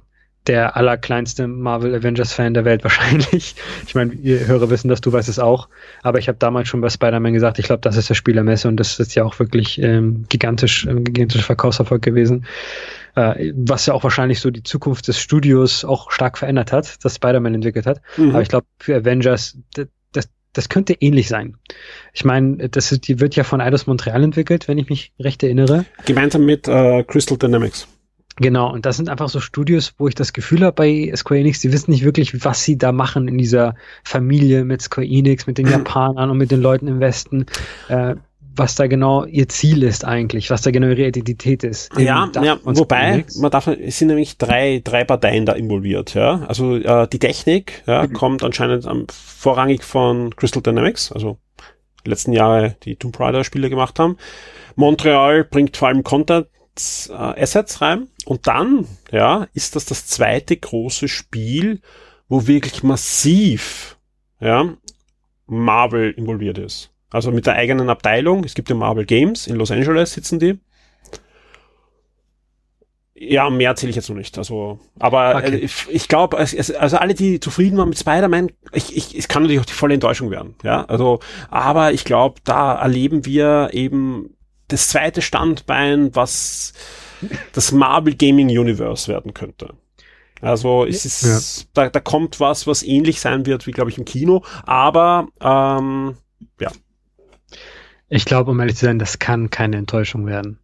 der allerkleinste Marvel Avengers Fan der Welt <laughs> wahrscheinlich. Ich meine, ihr Hörer wissen das, du weißt es auch. Aber ich habe damals schon bei Spider-Man gesagt, ich glaube, das ist der Spielermesse und das ist ja auch wirklich ähm, gigantisch, ähm, gigantischer Verkaufserfolg gewesen. Äh, was ja auch wahrscheinlich so die Zukunft des Studios auch stark verändert hat, das Spider-Man entwickelt hat. Mhm. Aber ich glaube, für Avengers, das könnte ähnlich sein. Ich meine, das ist, die wird ja von Eidos Montreal entwickelt, wenn ich mich recht erinnere. Gemeinsam mit äh, Crystal Dynamics. Genau, und das sind einfach so Studios, wo ich das Gefühl habe bei Square Enix, die wissen nicht wirklich, was sie da machen in dieser Familie mit Square Enix, mit den <clears throat> Japanern und mit den Leuten im Westen. Äh, was da genau ihr Ziel ist eigentlich, was da genau ihre Identität ist. Ja, ja wobei, man darf, es sind nämlich drei, drei Parteien da involviert, ja. Also äh, die Technik ja, mhm. kommt anscheinend ähm, vorrangig von Crystal Dynamics, also die letzten Jahre die Tomb Raider Spiele gemacht haben. Montreal bringt vor allem Content äh, Assets rein und dann, ja, ist das das zweite große Spiel, wo wirklich massiv, ja, Marvel involviert ist. Also mit der eigenen Abteilung. Es gibt ja Marvel Games, in Los Angeles sitzen die. Ja, mehr erzähle ich jetzt noch nicht. Also, aber okay. äh, ich, ich glaube, also alle, die zufrieden waren mit Spider-Man, ich, ich, es kann natürlich auch die volle Enttäuschung werden. Ja, also, aber ich glaube, da erleben wir eben das zweite Standbein, was das Marvel Gaming Universe werden könnte. Also es ist, ja. da, da kommt was, was ähnlich sein wird wie, glaube ich, im Kino. Aber ähm, ich glaube, um ehrlich zu sein, das kann keine Enttäuschung werden.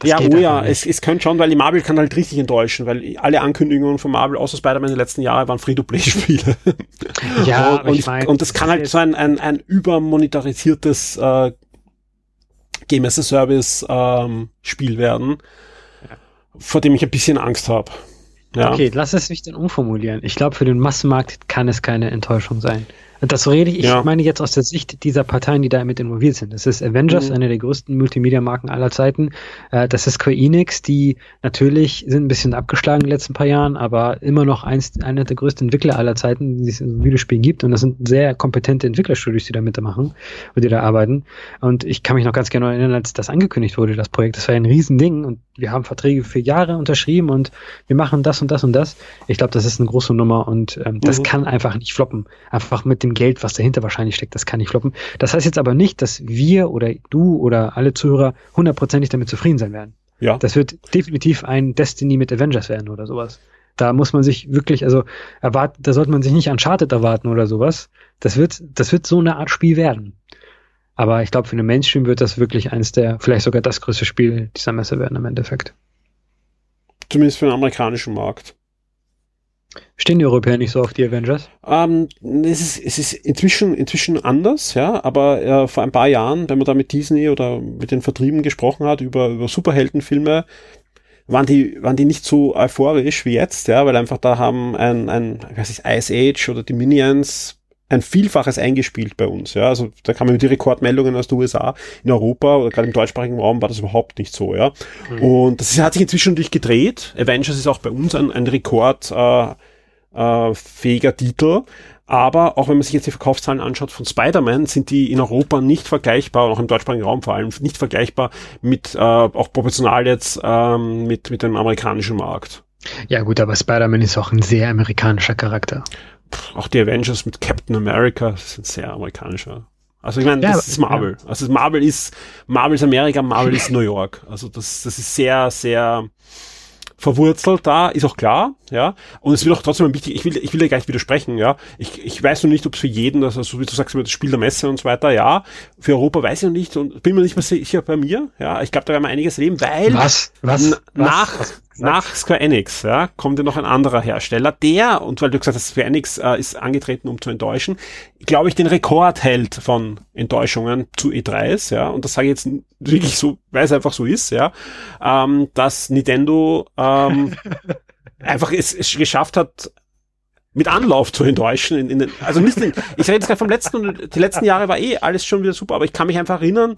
Das ja, oh ja, es, es könnte schon, weil die Marvel kann halt richtig enttäuschen, weil alle Ankündigungen von Marvel außer Spider-Man in den letzten Jahren waren Free-to-Play-Spiele. <laughs> Ja, und, und, ich mein, und das kann halt so ein, ein, ein übermonetarisiertes äh, Game as a Service ähm, Spiel werden, ja. vor dem ich ein bisschen Angst habe. Ja. Okay, lass es mich dann umformulieren. Ich glaube, für den Massenmarkt kann es keine Enttäuschung sein. Das rede ich, ja. ich meine jetzt aus der Sicht dieser Parteien, die da mit involviert sind. Das ist Avengers, mhm. eine der größten Multimedia-Marken aller Zeiten. Äh, das ist Square Enix, die natürlich sind ein bisschen abgeschlagen in den letzten paar Jahren, aber immer noch eins, einer der größten Entwickler aller Zeiten, die es in Videospielen gibt. Und das sind sehr kompetente Entwicklerstudios, die da mitmachen und die da arbeiten. Und ich kann mich noch ganz gerne erinnern, als das angekündigt wurde, das Projekt. Das war ein Riesending und wir haben Verträge für Jahre unterschrieben und wir machen das und das und das. Ich glaube, das ist eine große Nummer und ähm, das mhm. kann einfach nicht floppen. Einfach mit dem Geld, was dahinter wahrscheinlich steckt, das kann nicht floppen. Das heißt jetzt aber nicht, dass wir oder du oder alle Zuhörer hundertprozentig damit zufrieden sein werden. Ja. Das wird definitiv ein Destiny mit Avengers werden oder sowas. Da muss man sich wirklich, also erwarten, da sollte man sich nicht Uncharted erwarten oder sowas. Das wird, das wird so eine Art Spiel werden. Aber ich glaube, für den Mainstream wird das wirklich eins der, vielleicht sogar das größte Spiel dieser Messe werden im Endeffekt. Zumindest für den amerikanischen Markt. Stehen die Europäer nicht so auf die Avengers? Ähm, es, ist, es ist inzwischen, inzwischen anders, ja, aber äh, vor ein paar Jahren, wenn man da mit Disney oder mit den Vertrieben gesprochen hat über, über Superheldenfilme, waren die, waren die nicht so euphorisch wie jetzt, ja, weil einfach da haben ein, ein, was ist Ice Age oder die Minions ein Vielfaches eingespielt bei uns. Ja, also da mit die Rekordmeldungen aus den USA, in Europa oder gerade im deutschsprachigen Raum war das überhaupt nicht so. Ja, mhm. und das hat sich inzwischen natürlich gedreht. Avengers ist auch bei uns ein, ein Rekord. Äh, äh, fähiger Titel. Aber auch wenn man sich jetzt die Verkaufszahlen anschaut von Spider-Man, sind die in Europa nicht vergleichbar, auch im deutschsprachigen Raum vor allem, nicht vergleichbar mit, äh, auch proportional jetzt, ähm, mit, mit dem amerikanischen Markt. Ja gut, aber Spider-Man ist auch ein sehr amerikanischer Charakter. Auch die Avengers mit Captain America sind sehr amerikanischer. Also ich meine, ja, das ist Marvel. Ja. Also Marvel ist Marvel ist Amerika, Marvel ist New York. Also das, das ist sehr, sehr verwurzelt da, ist auch klar, ja. Und es wird auch trotzdem wichtig, ich will, ich will ja gar nicht widersprechen, ja. Ich, ich weiß noch nicht, ob es für jeden, also so wie du sagst, über das Spiel der Messe und so weiter, ja. Für Europa weiß ich noch nicht und bin mir nicht mehr sicher bei mir, ja. Ich glaube, da werden wir einiges leben, weil was? Was? nach, was? nach Square Enix, ja, kommt ja noch ein anderer Hersteller, der, und weil du gesagt hast, Square Enix äh, ist angetreten, um zu enttäuschen, glaube ich, den Rekord hält von Enttäuschungen zu E3s, ja, und das sage ich jetzt wirklich so, weil es einfach so ist, ja, ähm, dass Nintendo ähm, <laughs> einfach es, es geschafft hat, mit Anlauf zu enttäuschen. In, in den, also nicht, in, ich rede jetzt gerade vom letzten und die letzten Jahre war eh alles schon wieder super, aber ich kann mich einfach erinnern,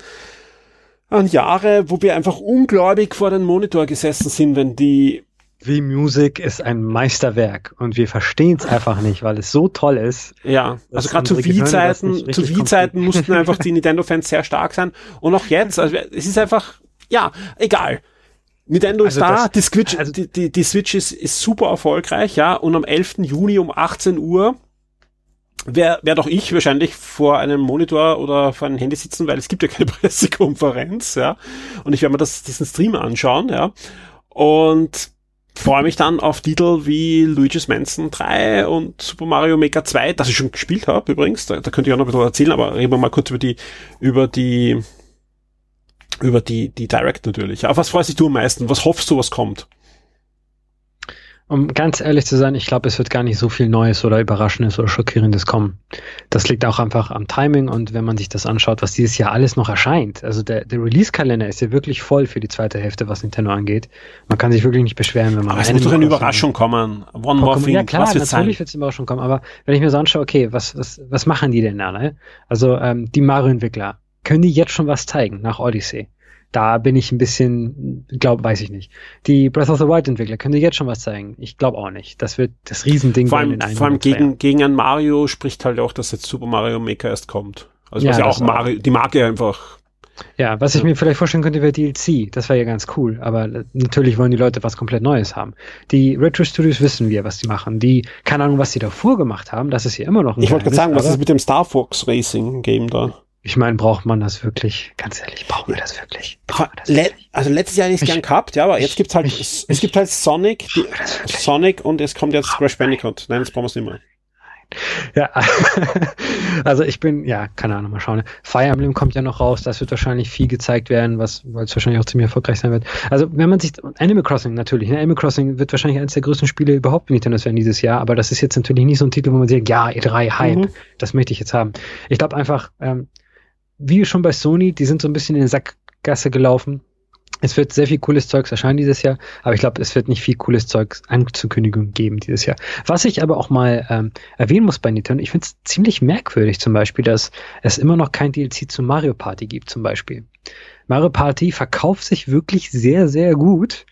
an Jahre, wo wir einfach ungläubig vor den Monitor gesessen sind, wenn die Wii Music ist ein Meisterwerk und wir verstehen es einfach nicht, weil es so toll ist. Ja, also gerade zu Wii-Zeiten, zu Wii-Zeiten mussten einfach die Nintendo-Fans sehr stark sein und auch jetzt, also es ist einfach, ja, egal. Nintendo also ist da, das, die, Switch, also die, die, die Switch ist, ist super erfolgreich, ja, und am 11. Juni um 18 Uhr wäre wär doch ich wahrscheinlich vor einem Monitor oder vor einem Handy sitzen, weil es gibt ja keine <laughs> Pressekonferenz, ja. Und ich werde mir das, diesen Stream anschauen, ja. Und freue mich dann auf Titel wie Luigi's Mansion 3 und Super Mario Maker 2, das ich schon gespielt habe übrigens. Da, da könnte ich auch noch ein bisschen erzählen, aber reden wir mal kurz über die, über die, über die, die Direct natürlich. Auf was freust dich du am meisten? Was hoffst du, was kommt? Um ganz ehrlich zu sein, ich glaube, es wird gar nicht so viel Neues oder Überraschendes oder Schockierendes kommen. Das liegt auch einfach am Timing und wenn man sich das anschaut, was dieses Jahr alles noch erscheint. Also der, der Release-Kalender ist ja wirklich voll für die zweite Hälfte, was Nintendo angeht. Man kann sich wirklich nicht beschweren, wenn man. Aber es muss doch eine Überraschung kommen. One more thing. Ja klar, was natürlich wird es eine Überraschung kommen. Aber wenn ich mir so anschaue, okay, was, was, was machen die denn da? Ne? Also ähm, die Mario-Entwickler, können die jetzt schon was zeigen nach Odyssey? da bin ich ein bisschen, glaube, weiß ich nicht. Die Breath of the Wild Entwickler können dir jetzt schon was zeigen. Ich glaube auch nicht. Das wird das Riesending vor allem, in einem Vor allem gegen, gegen ein Mario spricht halt auch, dass jetzt Super Mario Maker erst kommt. Also ja, was ja auch Mario, die Marke einfach. Ja, was ich mir vielleicht vorstellen könnte, wäre DLC. Das wäre ja ganz cool. Aber natürlich wollen die Leute was komplett Neues haben. Die Retro Studios wissen wir, was die machen. Die, keine Ahnung, was die davor gemacht haben. Das ist hier immer noch ein Ich wollte gerade sagen, was ist mit dem Star Fox Racing Game da? Ich meine, braucht man das wirklich? Ganz ehrlich, brauchen wir das wirklich? Wir das Le wirklich? Also letztes Jahr hätte ich es gern gehabt, ja, aber jetzt gibt's halt, ich, es, es, gibt halt Sonic, die, Sonic und es kommt jetzt Crash Bandicoot. Nein, das brauchen wir es nicht mehr. Ja, <laughs> also ich bin, ja, keine Ahnung, mal schauen. Fire Emblem kommt ja noch raus, das wird wahrscheinlich viel gezeigt werden, was, weil es wahrscheinlich auch ziemlich erfolgreich sein wird. Also wenn man sich, Animal Crossing natürlich, ne? Animal Crossing wird wahrscheinlich eines der größten Spiele überhaupt in Nintendo werden dieses Jahr, aber das ist jetzt natürlich nicht so ein Titel, wo man sagt, ja, E3, Hype, mhm. das möchte ich jetzt haben. Ich glaube einfach, ähm, wie schon bei Sony, die sind so ein bisschen in die Sackgasse gelaufen. Es wird sehr viel cooles Zeugs erscheinen dieses Jahr, aber ich glaube, es wird nicht viel cooles Zeugs Anzukündigung geben dieses Jahr. Was ich aber auch mal ähm, erwähnen muss bei Nintendo, ich finde es ziemlich merkwürdig zum Beispiel, dass es immer noch kein DLC zu Mario Party gibt zum Beispiel. Mario Party verkauft sich wirklich sehr, sehr gut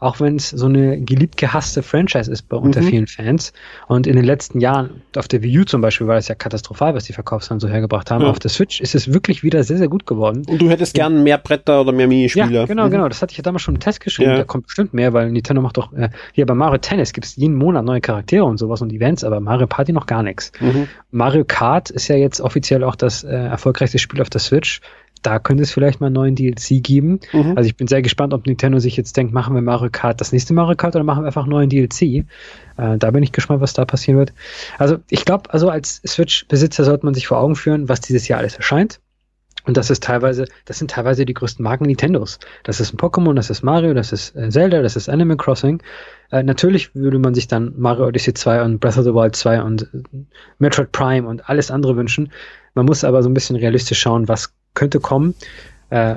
auch wenn es so eine geliebt gehasste Franchise ist bei unter mhm. vielen Fans. Und in den letzten Jahren, auf der Wii U zum Beispiel, war das ja katastrophal, was die Verkaufszahlen so hergebracht haben. Ja. Auf der Switch ist es wirklich wieder sehr, sehr gut geworden. Und du hättest gern mehr Bretter oder mehr Minispiele. Ja, genau, mhm. genau. Das hatte ich ja damals schon im Test geschrieben. Ja. Da kommt bestimmt mehr, weil Nintendo macht doch, äh, hier bei Mario Tennis gibt es jeden Monat neue Charaktere und sowas und Events, aber Mario Party noch gar nichts. Mhm. Mario Kart ist ja jetzt offiziell auch das äh, erfolgreichste Spiel auf der Switch da könnte es vielleicht mal einen neuen DLC geben. Mhm. Also ich bin sehr gespannt, ob Nintendo sich jetzt denkt, machen wir Mario Kart das nächste Mario Kart oder machen wir einfach einen neuen DLC. Äh, da bin ich gespannt, was da passieren wird. Also ich glaube, also als Switch-Besitzer sollte man sich vor Augen führen, was dieses Jahr alles erscheint. Und das ist teilweise, das sind teilweise die größten Marken Nintendos. Das ist ein Pokémon, das ist Mario, das ist äh, Zelda, das ist Animal Crossing. Äh, natürlich würde man sich dann Mario Odyssey 2 und Breath of the Wild 2 und äh, Metroid Prime und alles andere wünschen. Man muss aber so ein bisschen realistisch schauen, was könnte kommen. Äh,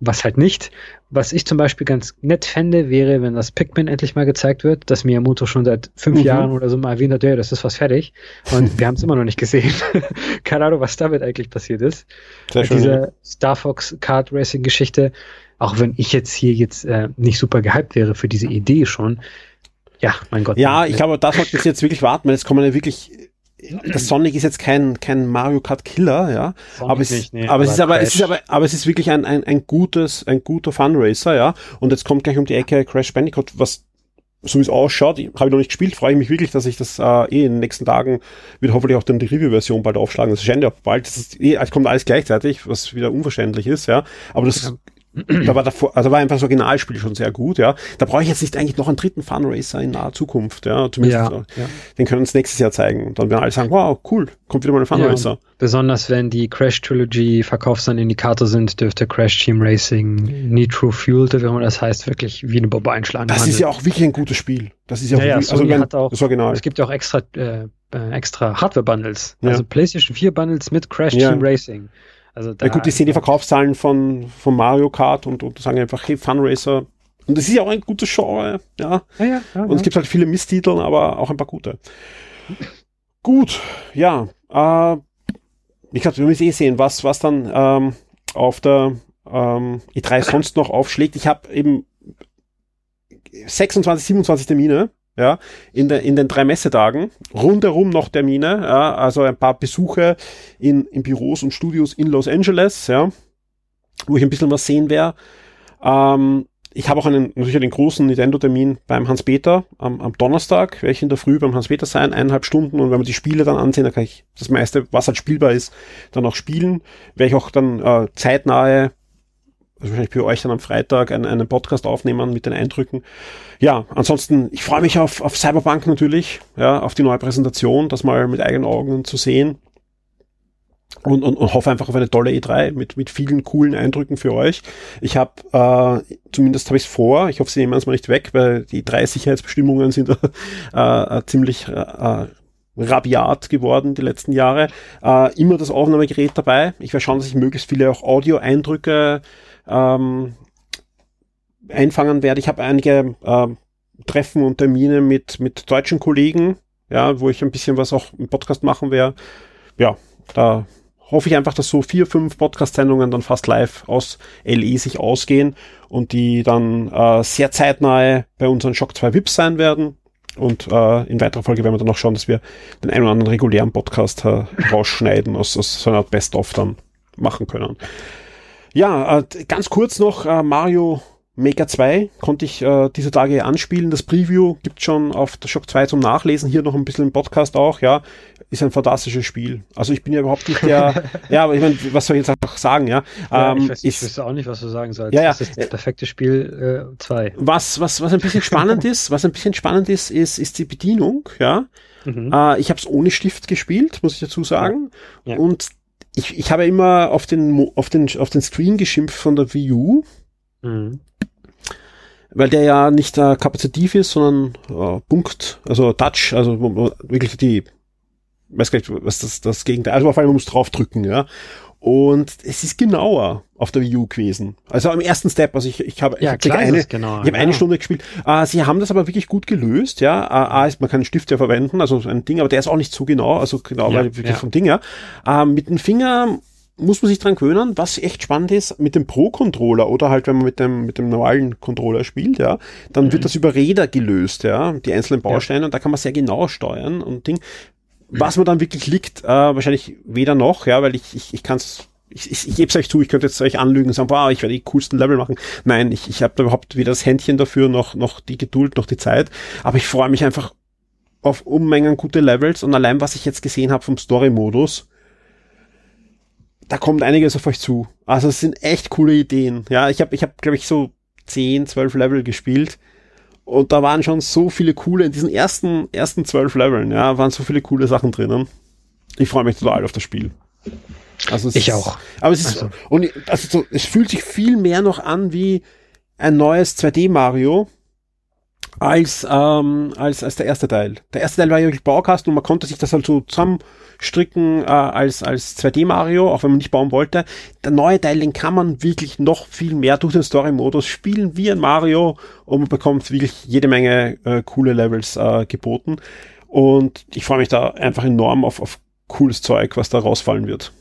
was halt nicht. Was ich zum Beispiel ganz nett fände, wäre, wenn das Pikmin endlich mal gezeigt wird, dass Miyamoto schon seit fünf mhm. Jahren oder so mal erwähnt hat, ja, das ist was fertig. Und <laughs> wir haben es immer noch nicht gesehen. <laughs> Keine Ahnung, was damit eigentlich passiert ist. Sehr schön, Diese ja. Star Fox Kart Racing Geschichte, auch wenn ich jetzt hier jetzt äh, nicht super gehypt wäre für diese Idee schon. Ja, mein Gott. Ja, ich glaube, da sollten wir jetzt wirklich warten, weil es kommen ja wirklich das Sonic ist jetzt kein, kein Mario Kart Killer, ja. aber es, nicht, nee, aber, aber es ist aber, es ist aber, aber es ist wirklich ein, ein, ein gutes, ein guter Funracer, ja. Und jetzt kommt gleich um die Ecke Crash Bandicoot, was so wie es ausschaut, habe ich noch nicht gespielt, freue ich mich wirklich, dass ich das äh, eh in den nächsten Tagen wird hoffentlich auch dann die Review-Version bald aufschlagen. Das scheint ja bald, das ist eh, es kommt alles gleichzeitig, was wieder unverständlich ist, ja. Aber das, da war davor, also war einfach das Originalspiel schon sehr gut, ja. Da brauche ich jetzt nicht eigentlich noch einen dritten Funracer in naher Zukunft, ja. Zumindest, ja, ja. den können wir uns nächstes Jahr zeigen. Und dann werden alle sagen, wow, cool, kommt wieder mal ein Funracer. Ja, besonders wenn die Crash Trilogy Verkaufsindikator sind, dürfte Crash Team Racing Nitro Fueled, wie man das heißt, wirklich wie eine Bombe einschlagen. Das handelt. ist ja auch wirklich ein gutes Spiel. Das ist ja, ja, auch, ja also wenn, hat auch, das Original. Es gibt ja auch extra, äh, äh extra Hardware-Bundles. Also PlayStation 4 Bundles mit Crash Team Racing. Also da, ja gut, die sehen die Verkaufszahlen von, von Mario Kart und, und sagen einfach, hey, Fun Racer. Und das ist ja auch ein gutes Genre, ja. ja, ja, ja und es gibt halt viele Misstitel, aber auch ein paar gute. Gut, ja. Äh, ich glaube, wir müssen eh sehen, was, was dann ähm, auf der ähm, E3 sonst noch aufschlägt. Ich habe eben 26, 27 Termine ja, in, der, in den drei Messetagen, rundherum noch Termine, ja, also ein paar Besuche in, in Büros und Studios in Los Angeles, ja, wo ich ein bisschen was sehen werde. Ähm, ich habe auch einen, natürlich einen großen Nintendo-Termin beim Hans-Peter am, am Donnerstag, werde ich in der Früh beim Hans-Peter sein, eineinhalb Stunden und wenn wir die Spiele dann ansehen, dann kann ich das meiste, was halt spielbar ist, dann auch spielen. Werde ich auch dann äh, zeitnahe also wahrscheinlich für euch dann am Freitag einen, einen Podcast aufnehmen mit den Eindrücken. Ja, ansonsten, ich freue mich auf, auf Cyberpunk natürlich, ja, auf die neue Präsentation, das mal mit eigenen Augen zu sehen. Und, und, und hoffe einfach auf eine tolle E3 mit, mit vielen coolen Eindrücken für euch. Ich habe, äh, zumindest habe ich es vor, ich hoffe, sie nehmen es mal nicht weg, weil die drei Sicherheitsbestimmungen sind <laughs> äh, äh, ziemlich äh, rabiat geworden die letzten Jahre. Äh, immer das Aufnahmegerät dabei. Ich werde schauen, dass ich möglichst viele auch Audio-Eindrücke ähm, einfangen werde. Ich habe einige äh, Treffen und Termine mit, mit deutschen Kollegen, ja, wo ich ein bisschen was auch im Podcast machen werde. Ja, da hoffe ich einfach, dass so vier, fünf Podcast-Sendungen dann fast live aus LE sich ausgehen und die dann äh, sehr zeitnahe bei unseren Shock 2 VIPs sein werden. Und äh, in weiterer Folge werden wir dann auch schauen, dass wir den einen oder anderen regulären Podcast äh, rausschneiden, aus, aus so einer Best-of dann machen können. Ja, äh, ganz kurz noch äh, Mario Maker 2 konnte ich äh, diese Tage anspielen. Das Preview gibt schon auf der Shock 2 zum Nachlesen. Hier noch ein bisschen im Podcast auch, ja. Ist ein fantastisches Spiel. Also ich bin ja überhaupt nicht der, <laughs> ja, aber ich meine, was soll ich jetzt auch sagen, ja? ja ähm, ich, weiß, ich wüsste auch nicht, was du sagen sollst. Ja, ja. Das ist das perfekte Spiel 2. Äh, was, was, was ein bisschen spannend ist, was ein bisschen spannend ist, ist, ist die Bedienung, ja. Mhm. Äh, ich habe es ohne Stift gespielt, muss ich dazu sagen. Ja. Ja. Und ich, ich habe immer auf den, auf den, auf den Screen geschimpft von der Wii U. Mhm. Weil der ja nicht äh, kapazitiv ist, sondern äh, Punkt, also Touch, also wirklich die, weiß gar nicht, was das, das Gegenteil, also auf einmal muss draufdrücken, ja. Und es ist genauer auf der Wii U gewesen. Also am ersten Step, also ich, ich habe ja, eine, genau, ich hab ja. eine Stunde gespielt. Uh, sie haben das aber wirklich gut gelöst, ja. A ist, man kann einen Stift ja verwenden, also ein Ding, aber der ist auch nicht so genau, also genau, ja, weil wirklich ja. vom Ding her. Uh, mit dem Finger muss man sich dran gewöhnen, was echt spannend ist, mit dem Pro-Controller oder halt, wenn man mit dem, mit dem normalen Controller spielt, ja, dann mhm. wird das über Räder gelöst, ja, die einzelnen Bausteine, und da kann man sehr genau steuern und Ding. Was mir dann wirklich liegt, äh, wahrscheinlich weder noch, ja, weil ich, ich, ich kann es ich, ich, ich gebe es euch zu, ich könnte jetzt euch anlügen und sagen, boah, ich werde die coolsten Level machen. Nein, ich, ich habe da überhaupt weder das Händchen dafür, noch, noch die Geduld, noch die Zeit. Aber ich freue mich einfach auf Unmengen gute Levels und allein, was ich jetzt gesehen habe vom Story-Modus, da kommt einiges auf euch zu. Also es sind echt coole Ideen. Ja, ich habe, ich hab, glaube ich, so 10, 12 Level gespielt und da waren schon so viele coole, in diesen ersten, ersten zwölf Leveln, ja, waren so viele coole Sachen drinnen. Ich freue mich total auf das Spiel. Also ich ist, auch. Aber es ist, also. und also so, es fühlt sich viel mehr noch an wie ein neues 2D Mario als, ähm, als, als der erste Teil. Der erste Teil war ja wirklich Baukasten und man konnte sich das halt so zusammen stricken äh, als, als 2D Mario, auch wenn man nicht bauen wollte. Der neue Teil, den kann man wirklich noch viel mehr durch den Story-Modus spielen wie ein Mario und man bekommt wirklich jede Menge äh, coole Levels äh, geboten. Und ich freue mich da einfach enorm auf, auf cooles Zeug, was da rausfallen wird.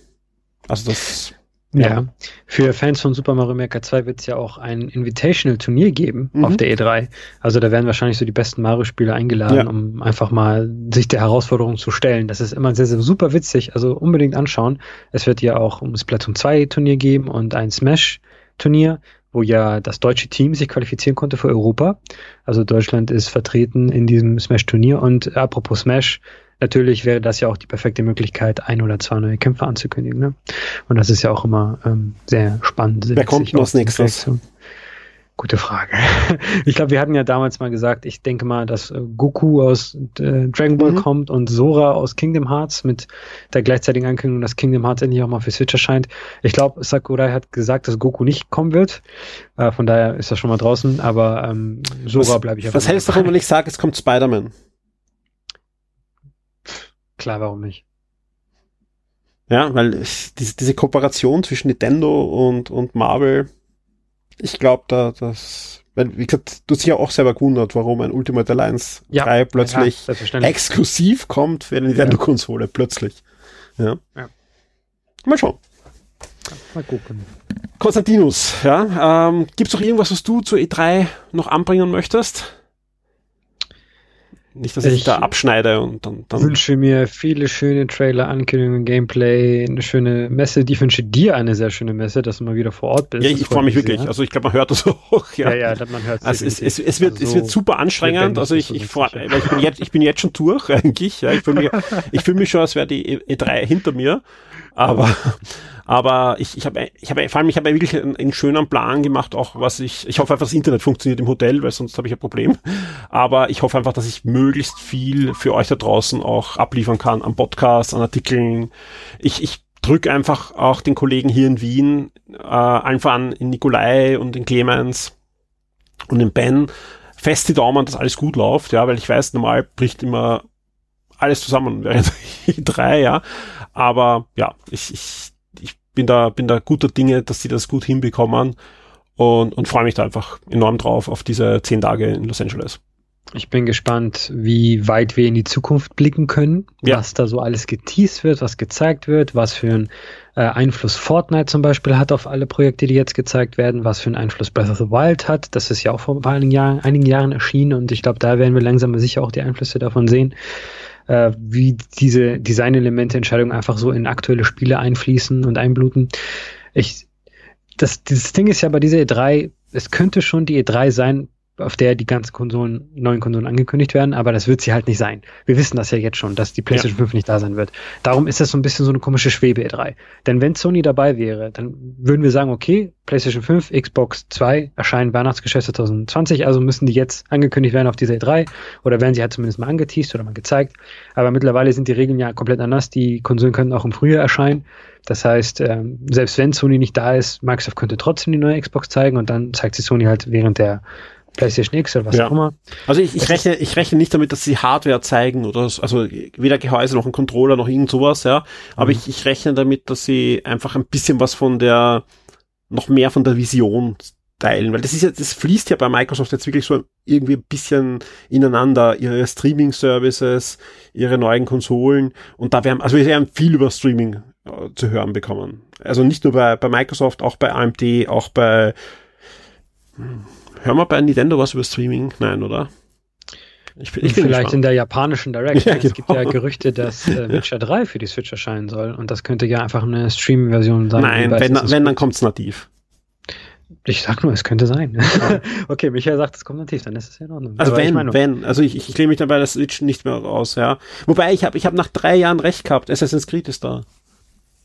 Also das ja. ja. Für Fans von Super Mario Maker 2 wird es ja auch ein Invitational-Turnier geben mhm. auf der E3. Also da werden wahrscheinlich so die besten Mario-Spieler eingeladen, ja. um einfach mal sich der Herausforderung zu stellen. Das ist immer sehr, sehr super witzig. Also unbedingt anschauen. Es wird ja auch um Splatoon 2 Turnier geben und ein Smash-Turnier, wo ja das deutsche Team sich qualifizieren konnte für Europa. Also Deutschland ist vertreten in diesem Smash-Turnier. Und apropos Smash, natürlich wäre das ja auch die perfekte Möglichkeit, ein oder zwei neue Kämpfer anzukündigen. Ne? Und das ist ja auch immer ähm, sehr spannend. Wer kommt denn als nächstes? Gute Frage. <laughs> Ich glaube, wir hatten ja damals mal gesagt, ich denke mal, dass äh, Goku aus äh, Dragon Ball mhm. kommt und Sora aus Kingdom Hearts mit der gleichzeitigen Ankündigung, dass Kingdom Hearts endlich auch mal für Switch erscheint. Ich glaube, Sakurai hat gesagt, dass Goku nicht kommen wird. Äh, von daher ist das schon mal draußen, aber ähm, Sora bleibe ich einfach. Was hältst du davon, wenn ich sage, es kommt Spider-Man? Klar, warum nicht? Ja, weil diese, diese Kooperation zwischen Nintendo und, und Marvel ich glaube, da, das, weil, wie gesagt, du hast ja auch selber gewundert, warum ein Ultimate Alliance ja, 3 plötzlich ja, exklusiv kommt für eine Nintendo-Konsole, plötzlich. Ja. ja. Mal schauen. Mal gucken. Konstantinus, ja, ähm, gibt's noch irgendwas, was du zur E3 noch anbringen möchtest? Nicht, dass ich, ich da abschneide und dann, dann. wünsche mir viele schöne Trailer, Ankündigungen, Gameplay, eine schöne Messe. Die wünsche dir eine sehr schöne Messe, dass du mal wieder vor Ort bist. Ja, ich freue mich wirklich. Sehr. Also ich glaube, man hört das <laughs> auch. Ja, ja, ja man hört also es. Es, es, wird, also es wird super anstrengend. Also ich, ich, freu, ich bin jetzt, ich bin jetzt schon durch <laughs> eigentlich. Ja, ich fühle mich, <laughs> ich fühle mich schon, als wäre die E3 hinter mir. Aber aber ich, ich habe, ich habe, vor allem, ich habe wirklich einen, einen, schönen Plan gemacht, auch was ich, ich hoffe einfach, das Internet funktioniert im Hotel, weil sonst habe ich ein Problem. Aber ich hoffe einfach, dass ich möglichst viel für euch da draußen auch abliefern kann an Podcasts, an Artikeln. Ich, ich drücke einfach auch den Kollegen hier in Wien, äh, einfach an in Nikolai und in Clemens und in Ben fest die Daumen, dass alles gut läuft, ja, weil ich weiß, normal bricht immer alles zusammen während <laughs> drei, ja. Aber ja, ich, ich bin da, bin da guter Dinge, dass sie das gut hinbekommen und, und freue mich da einfach enorm drauf auf diese zehn Tage in Los Angeles. Ich bin gespannt, wie weit wir in die Zukunft blicken können, ja. was da so alles geteased wird, was gezeigt wird, was für einen äh, Einfluss Fortnite zum Beispiel hat auf alle Projekte, die jetzt gezeigt werden, was für einen Einfluss Breath of the Wild hat. Das ist ja auch vor einigen Jahren, einigen Jahren erschienen und ich glaube, da werden wir langsam sicher auch die Einflüsse davon sehen äh, wie diese Designelemente, Entscheidungen einfach so in aktuelle Spiele einfließen und einbluten. Ich, das, dieses Ding ist ja bei dieser E3, es könnte schon die E3 sein, auf der die ganzen Konsolen, neuen Konsolen angekündigt werden, aber das wird sie halt nicht sein. Wir wissen das ja jetzt schon, dass die PlayStation ja. 5 nicht da sein wird. Darum ist das so ein bisschen so eine komische Schwebe E3. Denn wenn Sony dabei wäre, dann würden wir sagen, okay, PlayStation 5, Xbox 2 erscheinen Weihnachtsgeschäft 2020, also müssen die jetzt angekündigt werden auf dieser E3 oder werden sie halt zumindest mal angeteased oder mal gezeigt. Aber mittlerweile sind die Regeln ja komplett anders. Die Konsolen können auch im Frühjahr erscheinen. Das heißt, ähm, selbst wenn Sony nicht da ist, Microsoft könnte trotzdem die neue Xbox zeigen und dann zeigt sie Sony halt während der PlayStation X oder was ja. auch immer. Also ich, ich rechne, ich rechne nicht damit, dass sie Hardware zeigen oder also weder Gehäuse noch ein Controller noch irgend sowas, ja. Aber mhm. ich, ich rechne damit, dass sie einfach ein bisschen was von der, noch mehr von der Vision teilen, weil das ist ja, das fließt ja bei Microsoft jetzt wirklich so irgendwie ein bisschen ineinander, ihre Streaming-Services, ihre neuen Konsolen und da werden, also wir werden viel über Streaming äh, zu hören bekommen. Also nicht nur bei, bei Microsoft, auch bei AMD, auch bei, hm, Hören wir bei Nintendo was über Streaming? Nein, oder? Ich, ich bin Vielleicht in der japanischen Direct. <laughs> Ja, genau. Es gibt ja Gerüchte, dass äh, <laughs> Witcher 3 für die Switch erscheinen soll. Und das könnte ja einfach eine Streaming-Version sein. Nein, wenn, wenn dann kommt es nativ. Ich sag nur, es könnte sein. <laughs> okay, Michael sagt, es kommt nativ, dann ist es ja in Ordnung. Also Aber wenn, ich mein wenn, also ich, ich, ich lehne mich dann bei der Switch nicht mehr raus, ja. Wobei ich habe ich hab nach drei Jahren recht gehabt, Assassin's Creed ist da.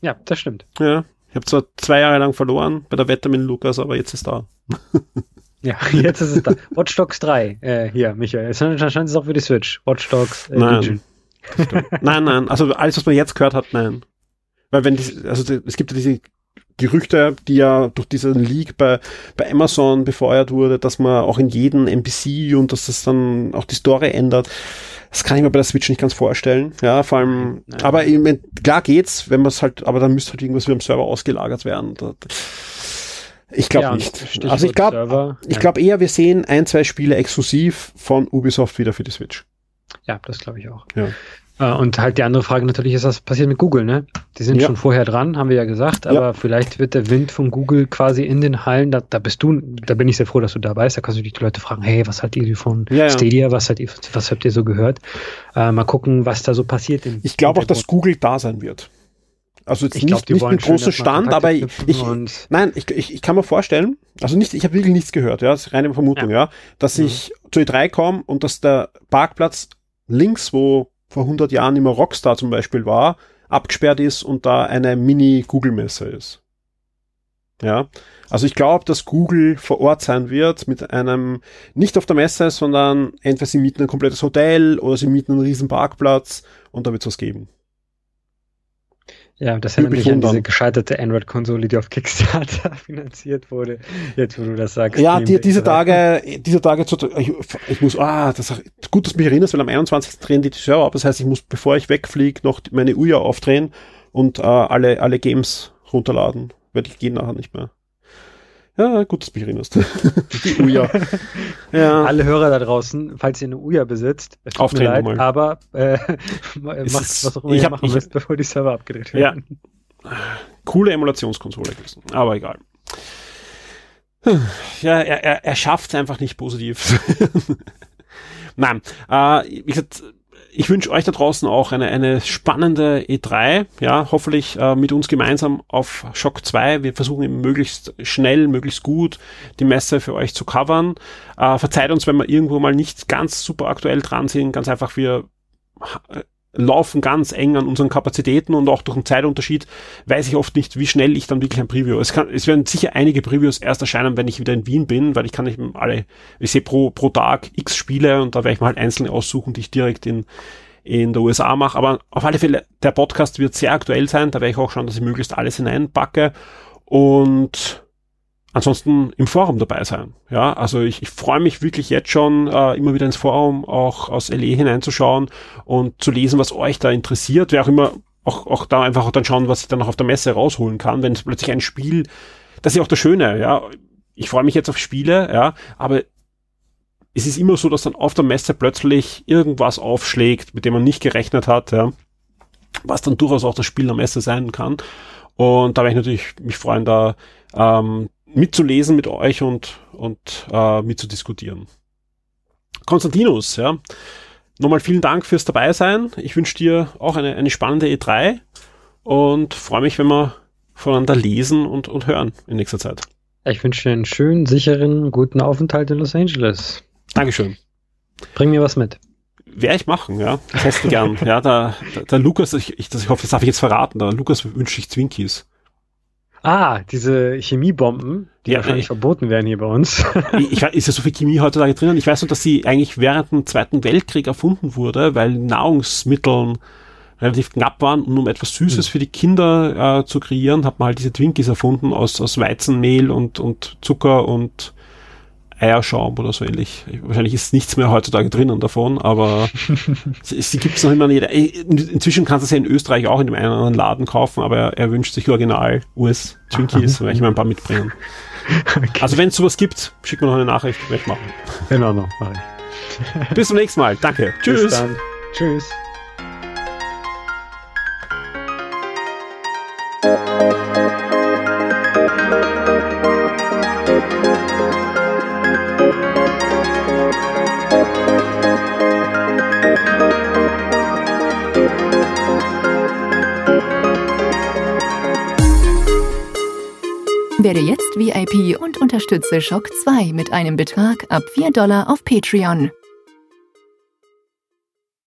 Ja, das stimmt. Ja, ich habe zwar zwei Jahre lang verloren bei der Wette mit Lukas, aber jetzt ist da. Ja, <laughs> jetzt ist es da. Watch Dogs 3, äh, hier, Michael. Scheint es auch für die Switch. Watch Dogs äh, nein. <laughs> nein, nein. Also alles, was man jetzt gehört hat, nein. Weil wenn die, also es gibt ja diese Gerüchte, die ja durch diesen Leak bei, bei Amazon befeuert wurde, dass man auch in jedem NPC und dass das dann auch die Story ändert. Das kann ich mir bei der Switch nicht ganz vorstellen. Ja, vor allem, nein. aber mein, klar geht's, wenn man es halt, aber dann müsste halt irgendwas wie am Server ausgelagert werden. Ich glaube ja, nicht. Stichwort also ich glaube ich glaube eher, wir sehen ein, zwei Spiele exklusiv von Ubisoft wieder für die Switch. Ja, das glaube ich auch. Ja. Äh, und halt die andere Frage natürlich ist, was passiert mit Google, ne? Die sind ja. schon vorher dran, haben wir ja gesagt, aber ja. vielleicht wird der Wind von Google quasi in den Hallen, da, da bist du, da bin ich sehr froh, dass du da bist, da kannst du die Leute fragen, hey, was haltet ihr von ja, Stadia, was, hat ihr, was habt ihr so gehört? Äh, mal gucken, was da so passiert. ich glaube auch, dass Google da sein wird. Also jetzt ich nicht, glaub, nicht ein großer Stand, aber ich, ich nein, ich, ich, ich kann mir vorstellen, also nicht, ich habe wirklich nichts gehört, ja, das ist reine Vermutung, ja, ja dass mhm. ich zu E3 komme und dass der Parkplatz links, wo vor 100 Jahren immer Rockstar zum Beispiel war, abgesperrt ist und da eine Mini-Google-Messe ist. Ja, also ich glaube, dass Google vor Ort sein wird mit einem, nicht auf der Messe, sondern entweder sie mieten ein komplettes Hotel oder sie mieten einen riesen Parkplatz und da wird es was geben. Ja, das erinnert mich an diese gescheiterte Android-Konsole, die auf Kickstarter <laughs> finanziert wurde. Jetzt, wo du das sagst. Ja, die, diese Tage, diese Tage, zu, ich, ich muss, ah, das gut, dass du mich erinnerst, weil am 21. drehen die, die Server ab. Das heißt, ich muss, bevor ich wegfliege, noch meine Uja aufdrehen und äh, alle, alle Games runterladen. Weil die gehen nachher nicht mehr. Ja, gut, dass du mich erinnerst. Die Uja. <laughs> ja. Alle Hörer da draußen, falls ihr eine Uja besitzt, es tut mir leid, aber äh, <laughs> macht was auch immer ihr machen müsst, bevor die Server abgedreht werden. Ja. Coole Emulationskonsole gewesen, aber egal. Ja, er, er, er schafft es einfach nicht positiv. <laughs> Nein, äh, wie gesagt, ich wünsche euch da draußen auch eine, eine spannende E3, ja, hoffentlich äh, mit uns gemeinsam auf Shock 2. Wir versuchen möglichst schnell, möglichst gut die Messe für euch zu covern. Äh, verzeiht uns, wenn wir irgendwo mal nicht ganz super aktuell dran sind, ganz einfach wir laufen ganz eng an unseren Kapazitäten und auch durch einen Zeitunterschied weiß ich oft nicht, wie schnell ich dann wirklich ein Preview. Es, kann, es werden sicher einige Previews erst erscheinen, wenn ich wieder in Wien bin, weil ich kann nicht alle, ich sehe pro, pro Tag x Spiele und da werde ich mal halt einzelne aussuchen, die ich direkt in, in der USA mache. Aber auf alle Fälle, der Podcast wird sehr aktuell sein, da werde ich auch schauen, dass ich möglichst alles hineinpacke und ansonsten im Forum dabei sein. Ja, also ich, ich freue mich wirklich jetzt schon, äh, immer wieder ins Forum auch aus LE hineinzuschauen und zu lesen, was euch da interessiert. Wer auch immer, auch, auch da einfach dann schauen, was ich dann noch auf der Messe rausholen kann, wenn es plötzlich ein Spiel, das ist ja auch das Schöne, ja. Ich freue mich jetzt auf Spiele, ja, aber es ist immer so, dass dann auf der Messe plötzlich irgendwas aufschlägt, mit dem man nicht gerechnet hat, ja. Was dann durchaus auch das Spiel der Messe sein kann. Und da werde ich natürlich mich freuen, da ähm, mitzulesen mit euch und, und äh, mitzudiskutieren. Konstantinus, ja. Nochmal vielen Dank fürs Dabeisein. Ich wünsche dir auch eine, eine spannende E3 und freue mich, wenn wir voneinander lesen und, und hören in nächster Zeit. Ich wünsche dir einen schönen, sicheren, guten Aufenthalt in Los Angeles. Dankeschön. Bring mir was mit. Werde ich machen, ja. Das hätte gern. ja, der, der, der Lukas, ich, ich, das, ich hoffe, das darf ich jetzt verraten, der Lukas wünscht sich Zwinkies. Ah, diese Chemiebomben, die ja, wahrscheinlich äh, verboten werden hier bei uns. <laughs> ich, weiß, ist ja so viel Chemie heutzutage drinnen. Ich weiß nur, dass sie eigentlich während dem Zweiten Weltkrieg erfunden wurde, weil Nahrungsmitteln relativ knapp waren und um etwas Süßes hm. für die Kinder äh, zu kreieren, hat man halt diese Twinkies erfunden aus, aus Weizenmehl und, und Zucker und Eierschaum oder so ähnlich. Wahrscheinlich ist nichts mehr heutzutage drinnen davon, aber <laughs> sie, sie gibt es noch immer in jeder. Inzwischen kannst du sie in Österreich auch in dem einen oder anderen Laden kaufen, aber er, er wünscht sich original US Twinkies, werde ich mal ein paar mitbringen. Okay. Also wenn es sowas gibt, schick mir noch eine Nachricht, werde ich machen. In Ordnung, mach ich. <laughs> Bis zum nächsten Mal. Danke. Tschüss. Bis dann. Tschüss. Werde jetzt VIP und unterstütze Shock 2 mit einem Betrag ab 4 Dollar auf Patreon.